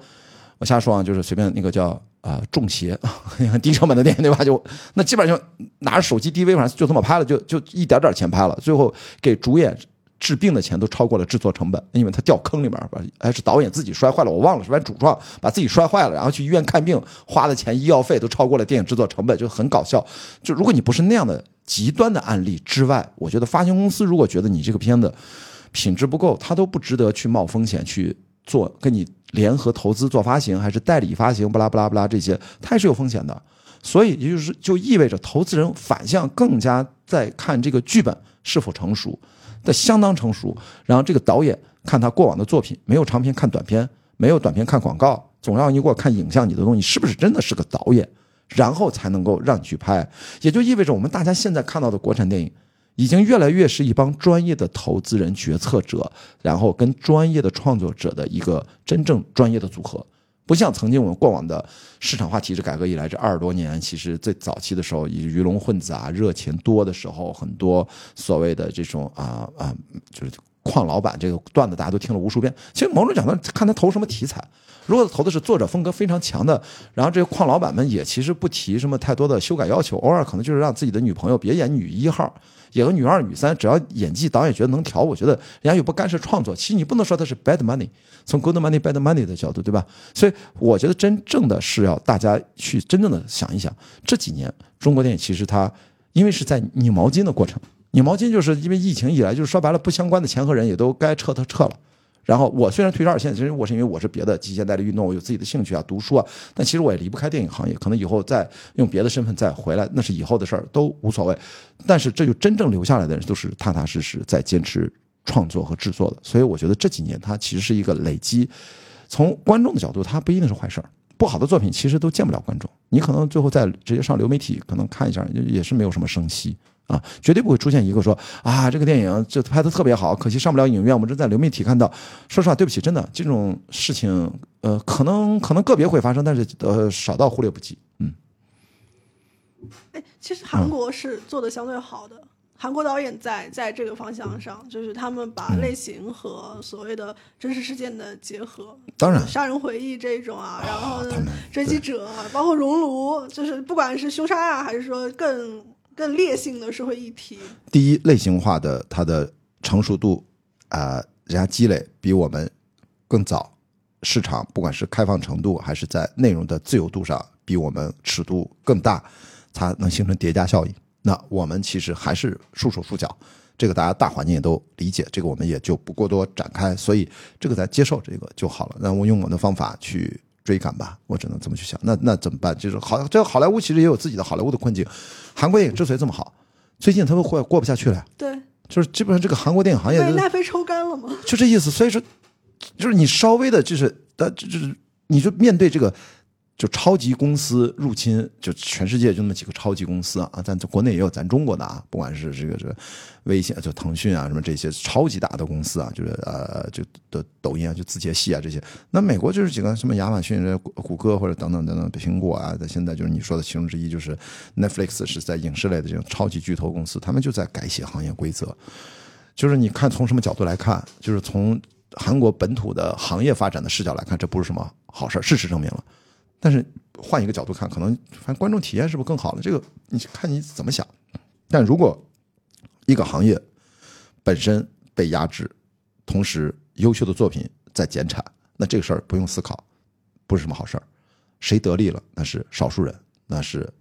我瞎说啊，就是随便那个叫啊中邪，低成本的电影对吧？就那基本上就拿着手机 DV，反正就这么拍了，就就一点点钱拍了，最后给主演。治病的钱都超过了制作成本，因为他掉坑里面，还是导演自己摔坏了，我忘了是主创把自己摔坏了，然后去医院看病花的钱医药费都超过了电影制作成本，就很搞笑。就如果你不是那样的极端的案例之外，我觉得发行公司如果觉得你这个片子品质不够，他都不值得去冒风险去做，跟你联合投资做发行还是代理发行，不拉不拉不拉这些，它也是有风险的。所以也就是就意味着投资人反向更加在看这个剧本是否成熟。的相当成熟，然后这个导演看他过往的作品，没有长片看短片，没有短片看广告，总让你给我看影像，你的东西是不是真的是个导演，然后才能够让你去拍。也就意味着我们大家现在看到的国产电影，已经越来越是一帮专业的投资人、决策者，然后跟专业的创作者的一个真正专业的组合。不像曾经我们过往的市场化体制改革以来这二十多年，其实最早期的时候，以鱼龙混杂，热钱多的时候，很多所谓的这种啊啊，就是矿老板这个段子，大家都听了无数遍。其实某种角度看他投什么题材，如果投的是作者风格非常强的，然后这些矿老板们也其实不提什么太多的修改要求，偶尔可能就是让自己的女朋友别演女一号。演个女二、女三，只要演技导演觉得能调，我觉得人家又不干涉创作。其实你不能说他是 bad money，从 good money bad money 的角度，对吧？所以我觉得真正的是要大家去真正的想一想，这几年中国电影其实它因为是在拧毛巾的过程，拧毛巾就是因为疫情以来，就是说白了，不相关的钱和人也都该撤他撤了。然后我虽然退二线，其实我是因为我是别的极限代理运动，我有自己的兴趣啊，读书啊。但其实我也离不开电影行业，可能以后再用别的身份再回来，那是以后的事儿，都无所谓。但是这就真正留下来的人，都是踏踏实实在坚持创作和制作的。所以我觉得这几年它其实是一个累积。从观众的角度，它不一定是坏事儿。不好的作品其实都见不了观众，你可能最后再直接上流媒体，可能看一下也是没有什么声息。啊，绝对不会出现一个说啊，这个电影这拍的特别好，可惜上不了影院，我们正在流媒体看到。说实话，对不起，真的这种事情，呃，可能可能个别会发生，但是呃，少到忽略不计。嗯。哎，其实韩国是做的相对好的，韩国导演在在这个方向上，就是他们把类型和所谓的真实事件的结合。当然，杀人回忆这种啊，然后追击者，包括熔炉，就是不管是凶杀啊，还是说更。更烈性的社会议题。第一，类型化的它的成熟度啊，人家积累比我们更早，市场不管是开放程度还是在内容的自由度上，比我们尺度更大，它能形成叠加效应。那我们其实还是束手束脚，这个大家大环境也都理解，这个我们也就不过多展开。所以这个咱接受这个就好了。那我用我的方法去。追赶吧，我只能这么去想。那那怎么办？就是好，这个好莱坞其实也有自己的好莱坞的困境。韩国电影之所以这么好，最近他们会过不下去了。对，就是基本上这个韩国电影行业被奈飞抽干了吗？就这意思。所以说，就是你稍微的，就是呃，就是你就面对这个。就超级公司入侵，就全世界就那么几个超级公司啊，咱国内也有咱中国的啊，不管是这个这个微信，就腾讯啊，什么这些超级大的公司啊，就是呃，就的抖音啊，就字节系啊这些。那美国就是几个什么亚马逊、谷歌或者等等等等，苹果啊，在现在就是你说的其中之一，就是 Netflix 是在影视类的这种超级巨头公司，他们就在改写行业规则。就是你看从什么角度来看，就是从韩国本土的行业发展的视角来看，这不是什么好事事实证明了。但是换一个角度看，可能反正观众体验是不是更好了？这个你看你怎么想。但如果一个行业本身被压制，同时优秀的作品在减产，那这个事儿不用思考，不是什么好事儿。谁得利了？那是少数人，那是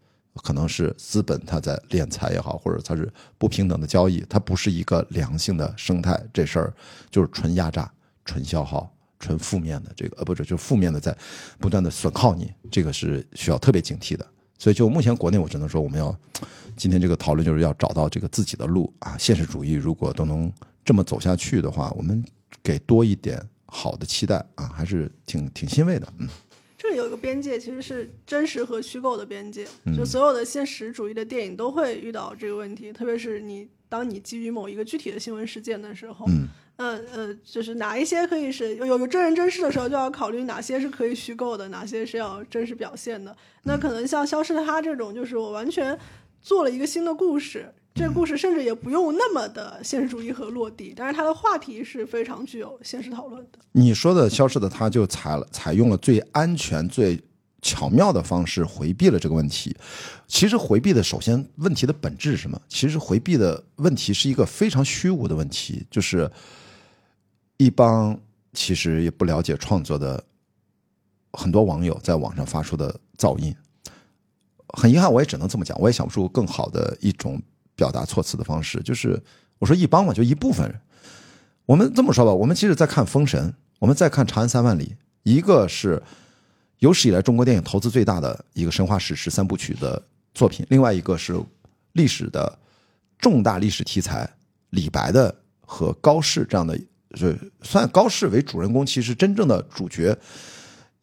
可能是资本他在敛财也好，或者他是不平等的交易，它不是一个良性的生态。这事儿就是纯压榨、纯消耗。纯负面的这个呃，不是，就负面的在不断的损耗你，这个是需要特别警惕的。所以就目前国内，我只能说我们要今天这个讨论就是要找到这个自己的路啊。现实主义如果都能这么走下去的话，我们给多一点好的期待啊，还是挺挺欣慰的。嗯，这里有一个边界，其实是真实和虚构的边界。就所有的现实主义的电影都会遇到这个问题，特别是你当你基于某一个具体的新闻事件的时候。嗯。嗯呃，就是哪一些可以是有有真人真事的时候，就要考虑哪些是可以虚构的，哪些是要真实表现的。那可能像《消失的她》这种，就是我完全做了一个新的故事，这个故事甚至也不用那么的现实主义和落地，但是它的话题是非常具有现实讨论的。你说的《消失的她》就采采用了最安全、最巧妙的方式回避了这个问题。其实回避的首先问题的本质是什么？其实回避的问题是一个非常虚无的问题，就是。一帮其实也不了解创作的很多网友在网上发出的噪音，很遗憾，我也只能这么讲，我也想不出更好的一种表达措辞的方式。就是我说一帮嘛，就一部分人。我们这么说吧，我们其实在看《封神》，我们在看《长安三万里》，一个是有史以来中国电影投资最大的一个神话史诗三部曲的作品，另外一个是历史的重大历史题材李白的和高适这样的。就算高适为主人公，其实真正的主角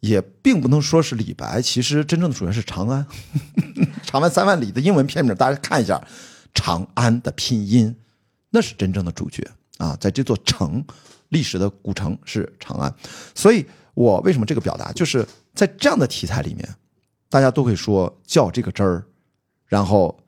也并不能说是李白。其实真正的主角是长安，长安三万里的英文片名，大家看一下，长安的拼音，那是真正的主角啊！在这座城，历史的古城是长安。所以我为什么这个表达，就是在这样的题材里面，大家都会说较这个真儿，然后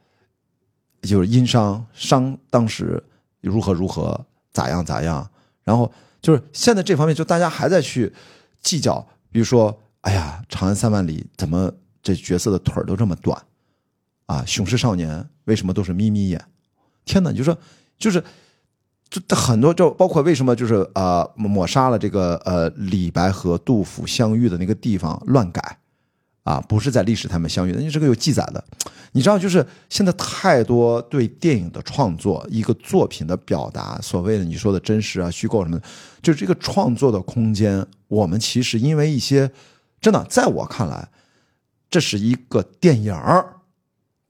就是殷商商当时如何如何咋样咋样。然后就是现在这方面，就大家还在去计较，比如说，哎呀，长安三万里怎么这角色的腿儿都这么短啊？雄狮少年为什么都是眯眯眼？天哪！你就说，就是就很多，就包括为什么就是呃抹杀了这个呃李白和杜甫相遇的那个地方乱改啊？不是在历史他们相遇的，你这个有记载的。你知道，就是现在太多对电影的创作、一个作品的表达，所谓的你说的真实啊、虚构什么，就是这个创作的空间，我们其实因为一些真的，在我看来，这是一个电影儿，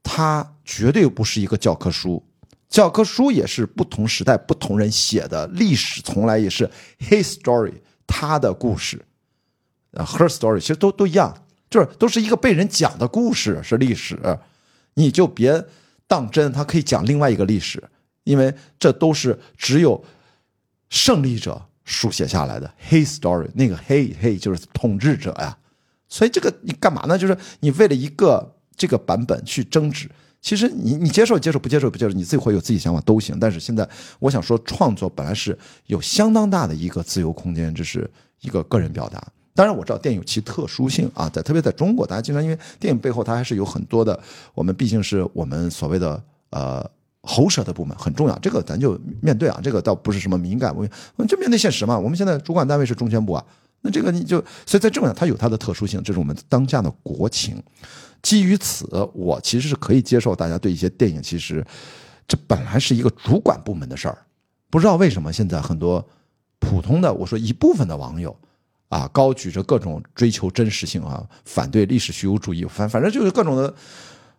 它绝对不是一个教科书。教科书也是不同时代不同人写的，历史从来也是 his story，他的故事，呃，her story，其实都都一样，就是都是一个被人讲的故事，是历史。你就别当真，他可以讲另外一个历史，因为这都是只有胜利者书写下来的 his story。那个 he he 就是统治者呀，所以这个你干嘛呢？就是你为了一个这个版本去争执，其实你你接受接受不接受不接受，你自己会有自己想法都行。但是现在我想说，创作本来是有相当大的一个自由空间，这是一个个人表达。当然我知道电影有其特殊性啊，在特别在中国，大家经常因为电影背后它还是有很多的，我们毕竟是我们所谓的呃喉舌的部门很重要，这个咱就面对啊，这个倒不是什么敏感，我们就面对现实嘛。我们现在主管单位是中宣部啊，那这个你就所以在这种它有它的特殊性，这是我们当下的国情。基于此，我其实是可以接受大家对一些电影，其实这本来是一个主管部门的事儿，不知道为什么现在很多普通的我说一部分的网友。啊，高举着各种追求真实性啊，反对历史虚无主义，反反正就是各种的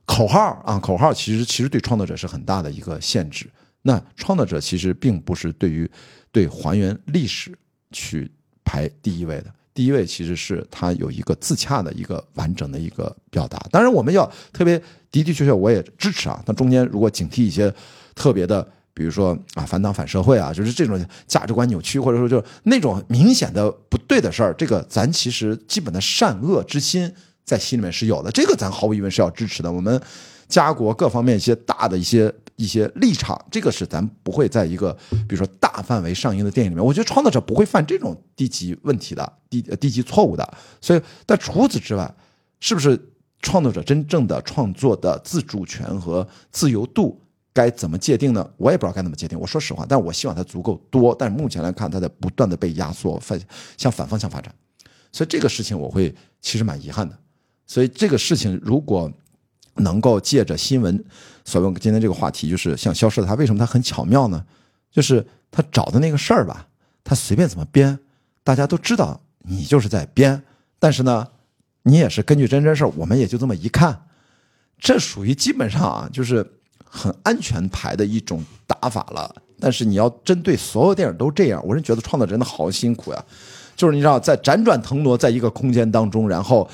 口号啊，口号其实其实对创作者是很大的一个限制。那创作者其实并不是对于对还原历史去排第一位的，第一位其实是他有一个自洽的一个完整的一个表达。当然，我们要特别的的确确，我也支持啊。但中间如果警惕一些特别的。比如说啊，反党反社会啊，就是这种价值观扭曲，或者说就那种明显的不对的事儿，这个咱其实基本的善恶之心在心里面是有的，这个咱毫无疑问是要支持的。我们家国各方面一些大的一些一些立场，这个是咱不会在一个比如说大范围上映的电影里面，我觉得创作者不会犯这种低级问题的低低级错误的。所以，但除此之外，是不是创作者真正的创作的自主权和自由度？该怎么界定呢？我也不知道该怎么界定。我说实话，但我希望它足够多。但是目前来看，它在不断的被压缩，反向反方向发展。所以这个事情我会其实蛮遗憾的。所以这个事情如果能够借着新闻，所谓今天这个话题，就是像消失的他，为什么他很巧妙呢？就是他找的那个事儿吧，他随便怎么编，大家都知道你就是在编。但是呢，你也是根据真真事儿，我们也就这么一看，这属于基本上啊，就是。很安全牌的一种打法了，但是你要针对所有电影都这样，我是觉得创作者真的好辛苦呀。就是你知道，在辗转腾挪在一个空间当中，然后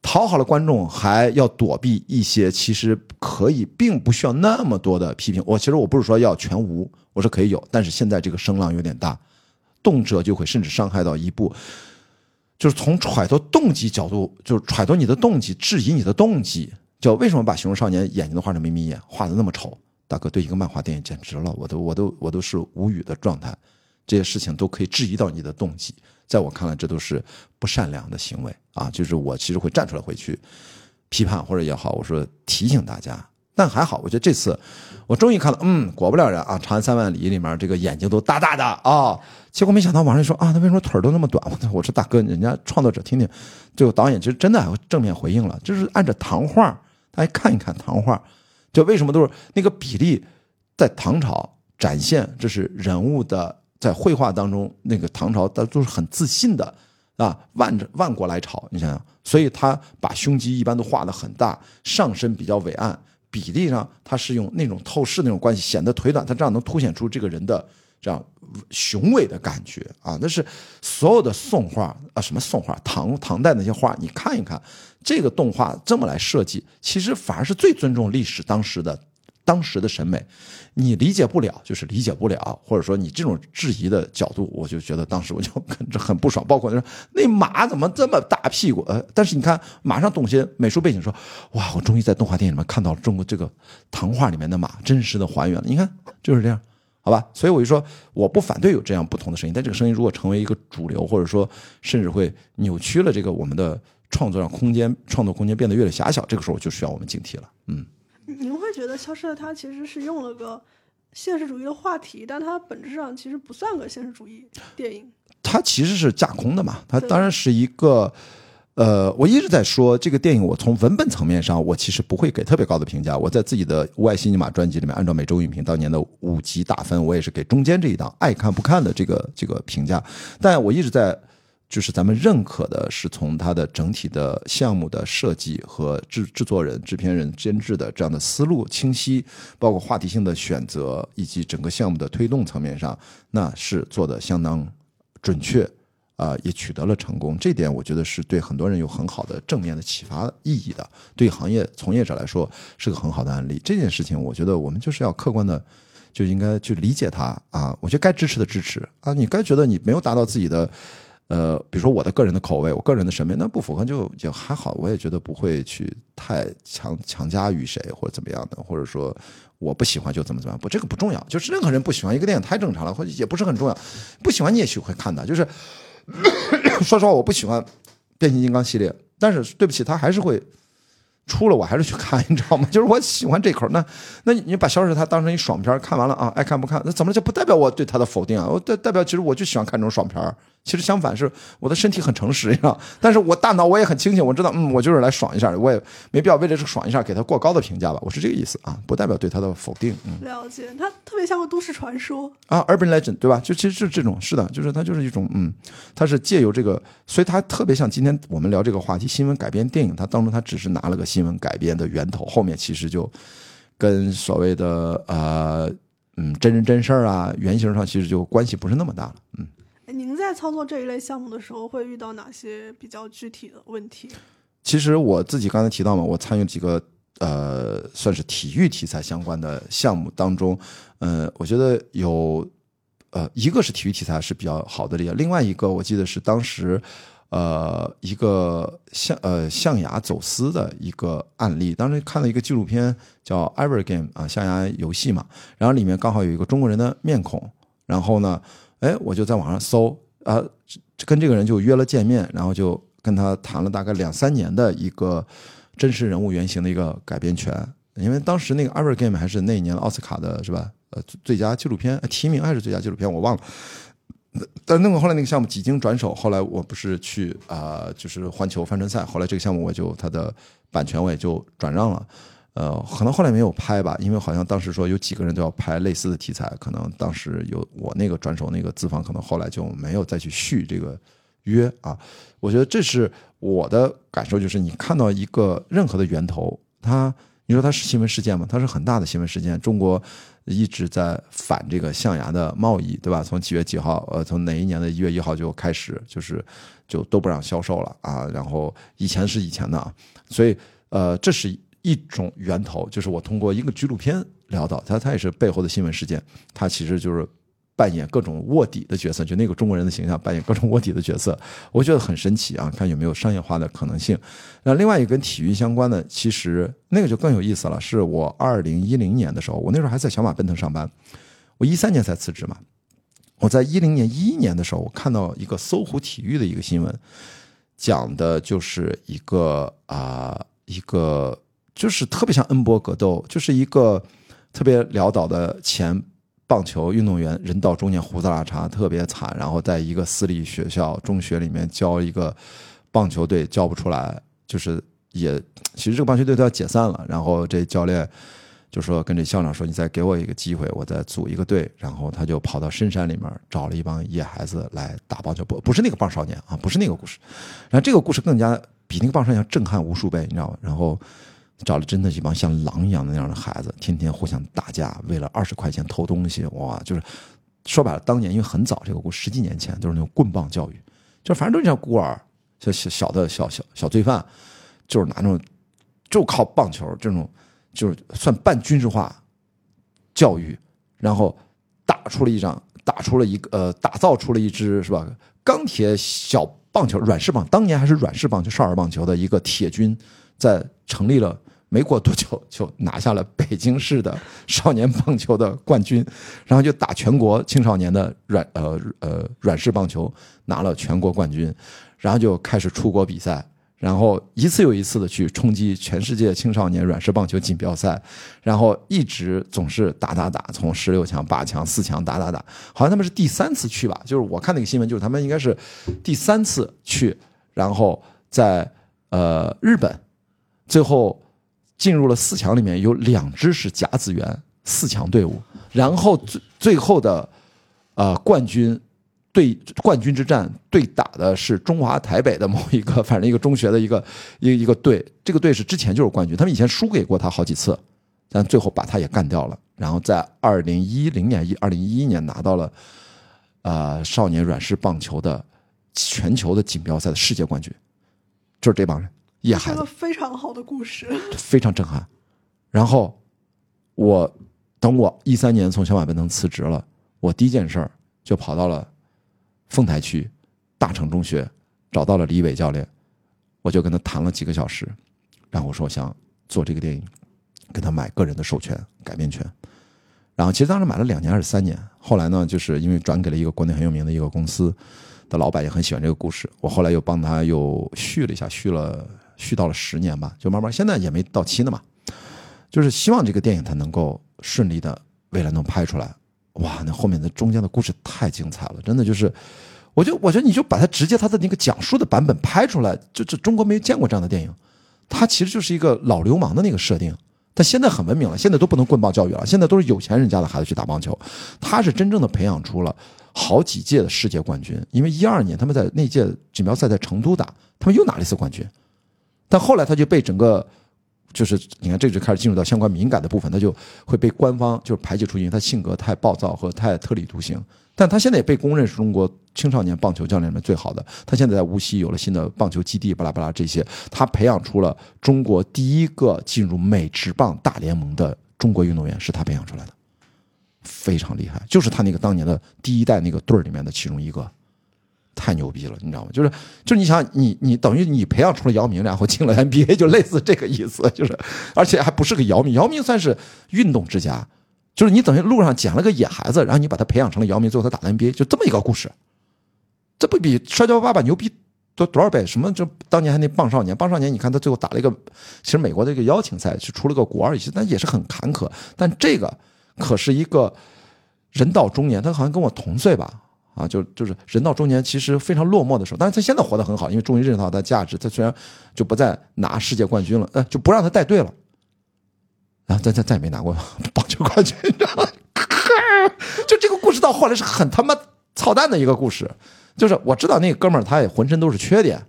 讨好了观众，还要躲避一些其实可以并不需要那么多的批评。我其实我不是说要全无，我说可以有，但是现在这个声浪有点大，动辄就会甚至伤害到一部，就是从揣度动机角度，就是揣度你的动机，质疑你的动机。就为什么把《熊出少年》眼睛都画成眯眯眼，画的那么丑？大哥，对一个漫画电影简直了，我都我都我都是无语的状态。这些事情都可以质疑到你的动机，在我看来，这都是不善良的行为啊！就是我其实会站出来回去批判或者也好，我说提醒大家。但还好，我觉得这次我终于看了，嗯，果不了然啊，《长安三万里》里面这个眼睛都大大的啊，结果没想到网上说啊，他为什么腿都那么短？我说大哥，人家创作者听听，就导演其实真的正面回应了，就是按照唐画。大家看一看唐画，就为什么都是那个比例，在唐朝展现，这是人物的在绘画当中，那个唐朝它都是很自信的啊，万着万国来朝，你想想，所以他把胸肌一般都画的很大，上身比较伟岸，比例上他是用那种透视那种关系，显得腿短，他这样能凸显出这个人的这样雄伟的感觉啊，那是所有的宋画啊，什么宋画，唐唐代那些画，你看一看。这个动画这么来设计，其实反而是最尊重历史当时的当时的审美。你理解不了，就是理解不了，或者说你这种质疑的角度，我就觉得当时我就跟着很不爽。包括说那马怎么这么大屁股？呃，但是你看马上懂些美术背景，说哇，我终于在动画电影里面看到了中国这个唐画里面的马真实的还原了。你看就是这样，好吧？所以我就说我不反对有这样不同的声音，但这个声音如果成为一个主流，或者说甚至会扭曲了这个我们的。创作让空间创作空间变得越来越狭小，这个时候就需要我们警惕了。嗯，您会觉得《消失的她》其实是用了个现实主义的话题，但它本质上其实不算个现实主义电影。它其实是架空的嘛，它当然是一个呃，我一直在说这个电影，我从文本层面上，我其实不会给特别高的评价。我在自己的无爱西尼玛专辑里面，按照每周影评当年的五级打分，我也是给中间这一档爱看不看的这个这个评价。但我一直在，就是咱们认可的是从它的整体的项目的设计和制制作人、制片人、监制的这样的思路清晰，包括话题性的选择以及整个项目的推动层面上，那是做的相当准确。啊，也取得了成功，这点我觉得是对很多人有很好的正面的启发意义的，对行业从业者来说是个很好的案例。这件事情，我觉得我们就是要客观的，就应该去理解它啊。我觉得该支持的支持啊，你该觉得你没有达到自己的，呃，比如说我的个人的口味，我个人的审美，那不符合就就还好，我也觉得不会去太强强加于谁或者怎么样的，或者说我不喜欢就怎么怎么样，不，这个不重要，就是任何人不喜欢一个电影太正常了，或者也不是很重要，不喜欢你也许会看的，就是。说实话，我不喜欢变形金刚系列，但是对不起，他还是会出了，我还是去看，你知道吗？就是我喜欢这口，那那你把《小丑他》当成一爽片看完了啊，爱看不看，那怎么就不代表我对他的否定啊？我代代表，其实我就喜欢看这种爽片其实相反是我的身体很诚实 呀，但是我大脑我也很清醒，我知道，嗯，我就是来爽一下，我也没必要为了这个爽一下给他过高的评价吧，我是这个意思啊，不代表对他的否定。嗯，了解，他特别像个都市传说啊，urban legend 对吧？就其实是这种，是的，就是他就是一种，嗯，他是借由这个，所以他特别像今天我们聊这个话题，新闻改编电影，它当中它只是拿了个新闻改编的源头，后面其实就跟所谓的呃，嗯，真人真事儿啊，原型上其实就关系不是那么大了，嗯。您在操作这一类项目的时候，会遇到哪些比较具体的问题？其实我自己刚才提到嘛，我参与几个呃，算是体育题材相关的项目当中，呃，我觉得有呃，一个是体育题材是比较好的例子，另外一个我记得是当时呃一个象呃象牙走私的一个案例，当时看了一个纪录片叫《Ever Game》啊，象牙游戏嘛，然后里面刚好有一个中国人的面孔，然后呢。哎，我就在网上搜啊，跟这个人就约了见面，然后就跟他谈了大概两三年的一个真实人物原型的一个改编权。因为当时那个《Ever Game》还是那一年奥斯卡的是吧？呃，最佳纪录片提名还是最佳纪录片，我忘了。但那个后来那个项目几经转手，后来我不是去啊，就是环球帆船赛，后来这个项目我就它的版权我也就转让了。呃，可能后来没有拍吧，因为好像当时说有几个人都要拍类似的题材，可能当时有我那个转手那个资方，可能后来就没有再去续这个约啊。我觉得这是我的感受，就是你看到一个任何的源头，它你说它是新闻事件吗？它是很大的新闻事件。中国一直在反这个象牙的贸易，对吧？从几月几号？呃，从哪一年的一月一号就开始，就是就都不让销售了啊。然后以前是以前的啊，所以呃，这是。一种源头就是我通过一个纪录片聊到，他他也是背后的新闻事件，他其实就是扮演各种卧底的角色，就那个中国人的形象扮演各种卧底的角色，我觉得很神奇啊，看有没有商业化的可能性。那另外一个跟体育相关的，其实那个就更有意思了，是我二零一零年的时候，我那时候还在小马奔腾上班，我一三年才辞职嘛，我在一零年一一年的时候，我看到一个搜狐体育的一个新闻，讲的就是一个啊一个。就是特别像恩波格斗，就是一个特别潦倒的前棒球运动员，人到中年胡子拉碴，特别惨。然后在一个私立学校中学里面教一个棒球队，教不出来，就是也其实这个棒球队都要解散了。然后这教练就说跟这校长说：“你再给我一个机会，我再组一个队。”然后他就跑到深山里面找了一帮野孩子来打棒球，不不是那个棒少年啊，不是那个故事。然后这个故事更加比那个棒少年震撼无数倍，你知道吗？然后。找了真的一帮像狼一样的那样的孩子，天天互相打架，为了二十块钱偷东西，哇！就是说白了，当年因为很早，这个故十几年前都是那种棍棒教育，就反正都是像孤儿，小小小的小小小罪犯，就是拿那种就靠棒球这种，就是算半军事化教育，然后打出了一张，打出了一个呃，打造出了一支是吧？钢铁小棒球软式棒，当年还是软式棒球少儿棒球的一个铁军。在成立了没过多久，就拿下了北京市的少年棒球的冠军，然后就打全国青少年的软呃呃软式棒球拿了全国冠军，然后就开始出国比赛，然后一次又一次的去冲击全世界青少年软式棒球锦标赛，然后一直总是打打打，从十六强、八强、四强打打打，好像他们是第三次去吧？就是我看那个新闻，就是他们应该是第三次去，然后。在呃日本，最后进入了四强里面有两支是甲子园四强队伍，然后最最后的呃冠军对冠军之战对打的是中华台北的某一个反正一个中学的一个一一个队，这个队是之前就是冠军，他们以前输给过他好几次，但最后把他也干掉了，然后在二零一零年一二零一一年拿到了呃少年软式棒球的全球的锦标赛的世界冠军，就是这帮人。野孩子个。非常好的故事。非常震撼。然后我等我一三年从小马奔腾辞职了，我第一件事儿就跑到了丰台区大成中学，找到了李伟教练，我就跟他谈了几个小时，然后我说我想做这个电影，跟他买个人的授权改编权。然后其实当时买了两年还是三年，后来呢，就是因为转给了一个国内很有名的一个公司的老板，也很喜欢这个故事，我后来又帮他又续了一下，续了续到了十年吧，就慢慢现在也没到期呢嘛，就是希望这个电影它能够顺利的未来能拍出来。哇，那后面的中间的故事太精彩了，真的就是，我就我觉得你就把它直接它的那个讲述的版本拍出来，就这中国没见过这样的电影，它其实就是一个老流氓的那个设定。但现在很文明了，现在都不能棍棒教育了，现在都是有钱人家的孩子去打棒球。他是真正的培养出了好几届的世界冠军，因为一二年他们在那届锦标赛在成都打，他们又拿了一次冠军。但后来他就被整个，就是你看这就开始进入到相关敏感的部分，他就会被官方就是排挤出去，因为他性格太暴躁和太特立独行。但他现在也被公认是中国青少年棒球教练里面最好的。他现在在无锡有了新的棒球基地，巴拉巴拉这些，他培养出了中国第一个进入美职棒大联盟的中国运动员，是他培养出来的，非常厉害。就是他那个当年的第一代那个队里面的其中一个。太牛逼了，你知道吗？就是就是你想你你等于你培养出了姚明，然后进了 NBA，就类似这个意思。就是而且还不是个姚明，姚明算是运动之家，就是你等于路上捡了个野孩子，然后你把他培养成了姚明，最后他打 NBA，就这么一个故事。这不比摔跤吧爸爸牛逼多多少倍？什么就当年还那棒少年，棒少年你看他最后打了一个，其实美国的一个邀请赛，是出了个国二，但也是很坎坷。但这个可是一个人到中年，他好像跟我同岁吧。啊，就就是人到中年，其实非常落寞的时候，但是他现在活得很好，因为终于认识到他的价值。他虽然就不再拿世界冠军了，呃，就不让他带队了，然后再再再也没拿过 棒球冠军，就这个故事到后来是很他妈操蛋的一个故事，就是我知道那个哥们儿他也浑身都是缺点，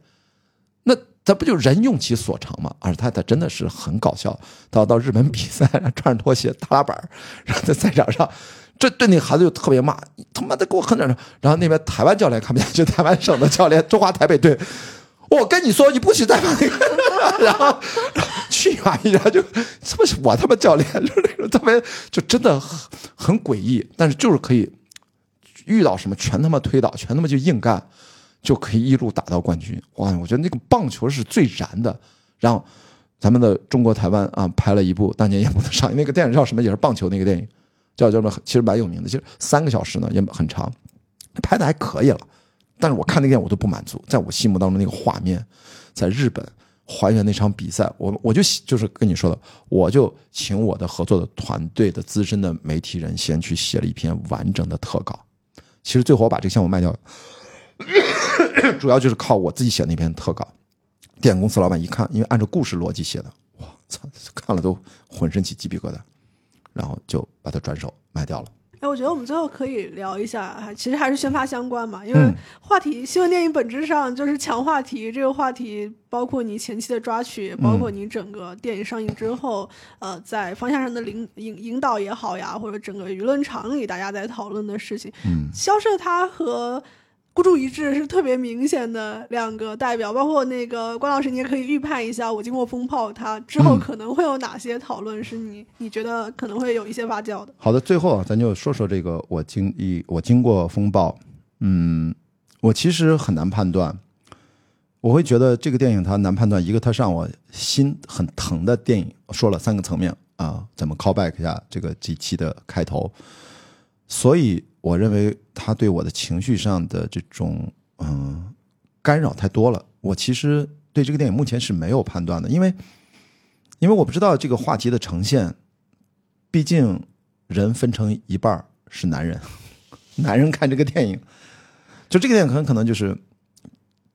他不就人用其所长吗？而且他他真的是很搞笑，到到日本比赛，穿着拖鞋打拉板，然后在赛场上。这对那孩子就特别骂，你他妈的给我狠点！然后那边台湾教练看不下去，台湾省的教练，中华台北队，我跟你说，你不许再骂那个，然后去啊！然后就这么我他妈教练就是那种特别，就真的很很诡异，但是就是可以遇到什么全他妈推倒，全他妈就硬干，就可以一路打到冠军。哇！我觉得那个棒球是最燃的。然后咱们的中国台湾啊，拍了一部当年也不能上映那个电影叫什么？也是棒球那个电影。叫叫什么？其实蛮有名的，其实三个小时呢也很长，拍的还可以了。但是我看那个电影我都不满足，在我心目当中那个画面，在日本还原那场比赛，我我就就是跟你说的，我就请我的合作的团队的资深的媒体人先去写了一篇完整的特稿。其实最后我把这个项目卖掉了，主要就是靠我自己写那篇特稿。电影公司老板一看，因为按照故事逻辑写的，哇操，看了都浑身起鸡皮疙瘩。然后就把它转手卖掉了。哎，我觉得我们最后可以聊一下，其实还是宣发相关嘛，因为话题新闻电影本质上就是强话题。这个话题包括你前期的抓取，包括你整个电影上映之后，呃，在方向上的领引引导也好呀，或者整个舆论场里大家在讨论的事情。嗯，消失它和。孤注一掷是特别明显的两个代表，包括那个关老师，你也可以预判一下，我经过风炮，它之后可能会有哪些讨论，是你你觉得可能会有一些发酵的。好的，最后啊，咱就说说这个我经历我经过风暴，嗯，我其实很难判断，我会觉得这个电影它难判断，一个它让我心很疼的电影，说了三个层面啊，咱们 call back 一下这个这期的开头，所以。我认为他对我的情绪上的这种嗯干扰太多了。我其实对这个电影目前是没有判断的，因为因为我不知道这个话题的呈现。毕竟人分成一半是男人，男人看这个电影，就这个电影可能可能就是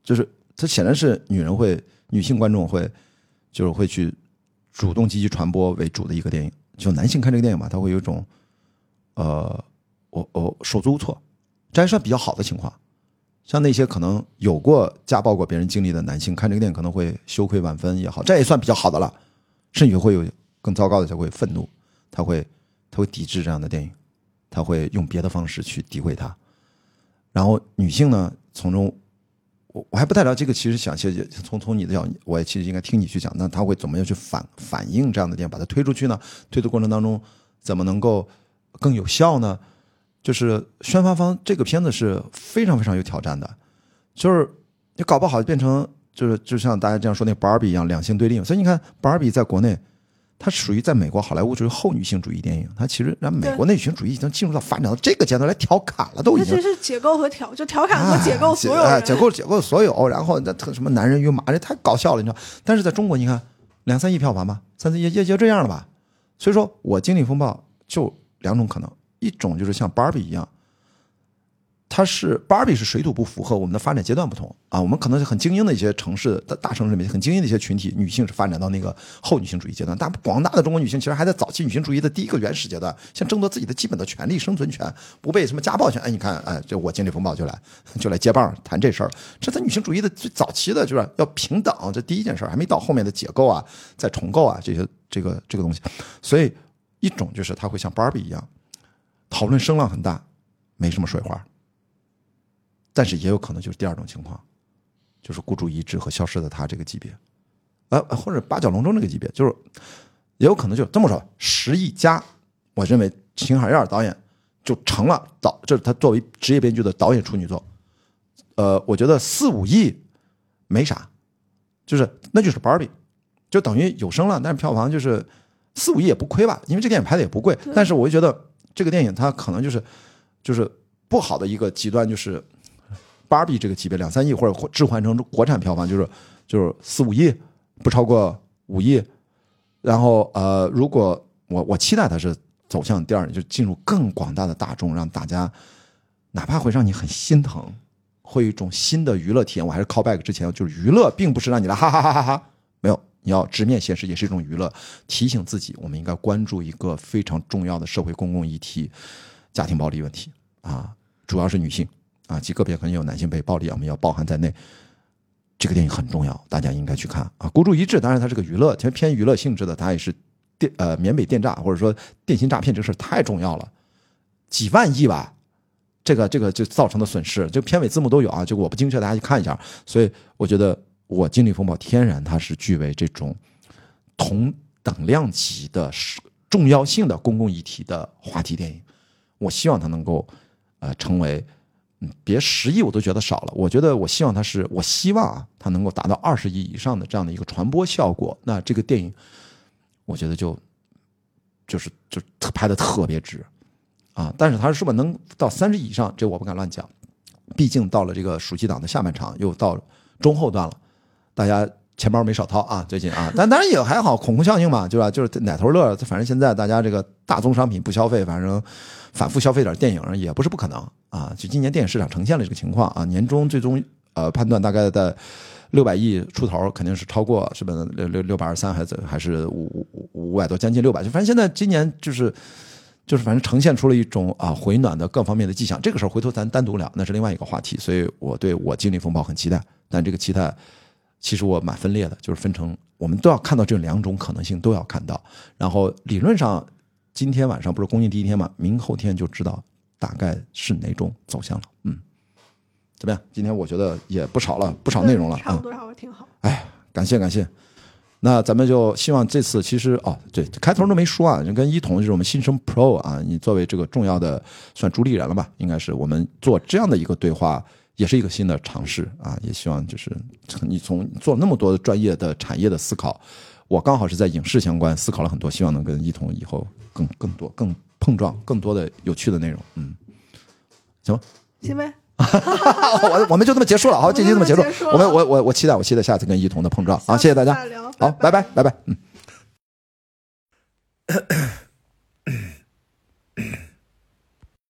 就是它显然是女人会女性观众会就是会去主动积极传播为主的一个电影。就男性看这个电影嘛，他会有一种呃，我我手足无措，这还算比较好的情况。像那些可能有过家暴过别人经历的男性，看这个电影可能会羞愧万分也好，这也算比较好的了。甚至会有更糟糕的，才会愤怒，他会他会抵制这样的电影，他会用别的方式去诋毁他。然后女性呢，从中我我还不太了解这个，其实想谢谢从从你的角度，我也其实应该听你去讲，那他会怎么样去反反映这样的电影，把它推出去呢？推的过程当中怎么能够更有效呢？就是宣发方这个片子是非常非常有挑战的，就是你搞不好变成就是就像大家这样说那 Barbie 一样两性对立，所以你看 Barbie 在国内。它属于在美国好莱坞就是后女性主义电影，它其实让美国女性主义已经进入到发展到这个阶段来调侃了，都已经。其实是解构和调，就调侃和解构所有。解构解构所有，然后那特什么男人与马，这太搞笑了，你知道？但是在中国，你看两三亿票房吧，三四亿也就这样了吧。所以说我经历风暴就两种可能，一种就是像 Barbie 一样。它是 Barbie 是水土不服和我们的发展阶段不同啊，我们可能是很精英的一些城市的大城市里面很精英的一些群体，女性是发展到那个后女性主义阶段，但广大的中国女性其实还在早期女性主义的第一个原始阶段，像争夺自己的基本的权利、生存权，不被什么家暴权。哎，你看，哎，这我经历风暴就来 就来接棒谈这事儿，这在女性主义的最早期的就是要平等，这第一件事还没到后面的解构啊、再重构啊这些这个这个东西，所以一种就是它会像 Barbie 一样，讨论声浪很大，没什么水花。但是也有可能就是第二种情况，就是孤注一掷和消失的他这个级别，呃，或者八角笼中这个级别，就是也有可能就这么说，十亿加，我认为秦海燕导演就成了导，这是他作为职业编剧的导演处女作，呃，我觉得四五亿没啥，就是那就是 Barbie，就等于有声了，但是票房就是四五亿也不亏吧，因为这电影拍的也不贵，但是我就觉得这个电影它可能就是就是不好的一个极端就是。芭比这个级别两三亿，或者置换成国产票房就是就是四五亿，不超过五亿。然后呃，如果我我期待它是走向第二，就进入更广大的大众，让大家哪怕会让你很心疼，会一种新的娱乐体验。我还是 call back 之前，就是娱乐并不是让你来哈哈哈哈哈，没有，你要直面现实，也是一种娱乐。提醒自己，我们应该关注一个非常重要的社会公共议题——家庭暴力问题啊，主要是女性。啊，极个别可能有男性被暴力，我们要包含在内。这个电影很重要，大家应该去看啊。孤注一掷，当然它是个娱乐，其实偏娱乐性质的，它也是电呃缅北电诈或者说电信诈骗这事太重要了，几万亿吧，这个这个就造成的损失，就片尾字幕都有啊，就我不精确，大家去看一下。所以我觉得我经历风暴天然它是具备这种同等量级的重要性的公共议题的话题电影，我希望它能够呃成为。嗯，别十亿我都觉得少了。我觉得我希望它是，我希望啊，它能够达到二十亿以上的这样的一个传播效果。那这个电影，我觉得就就是就拍的特别值啊。但是它是不是能到三十亿以上，这我不敢乱讲。毕竟到了这个暑期档的下半场，又到中后段了，大家钱包没少掏啊，最近啊。但当然也还好，恐慌效应嘛，对吧？就是奶头乐，反正现在大家这个大宗商品不消费，反正。反复消费点电影也不是不可能啊！就今年电影市场呈现了这个情况啊，年终最终呃判断大概在六百亿出头，肯定是超过是不是六六六百二十三还是还是五五五百多，将近六百。就反正现在今年就是就是反正呈现出了一种啊回暖的各方面的迹象。这个时候回头咱单独聊，那是另外一个话题。所以我对我经历风暴很期待，但这个期待其实我蛮分裂的，就是分成我们都要看到这两种可能性都要看到，然后理论上。今天晚上不是公映第一天嘛？明后天就知道大概是哪种走向了。嗯，怎么样？今天我觉得也不少了，不少内容了。差不多，差不多挺好。哎，感谢感谢。那咱们就希望这次其实哦，对，开头都没说啊，就跟一彤就是我们新生 Pro 啊，你作为这个重要的算主理人了吧？应该是我们做这样的一个对话，也是一个新的尝试啊。也希望就是你从做那么多专业的产业的思考。我刚好是在影视相关思考了很多，希望能跟一彤以后更更多、更碰撞、更多的有趣的内容。嗯，行吗？行呗。我我们就这么结束了，好，这期这么结束。我们我我我期待，我期待下次跟一彤的碰撞。啊，谢谢大家。好，拜拜拜拜。嗯。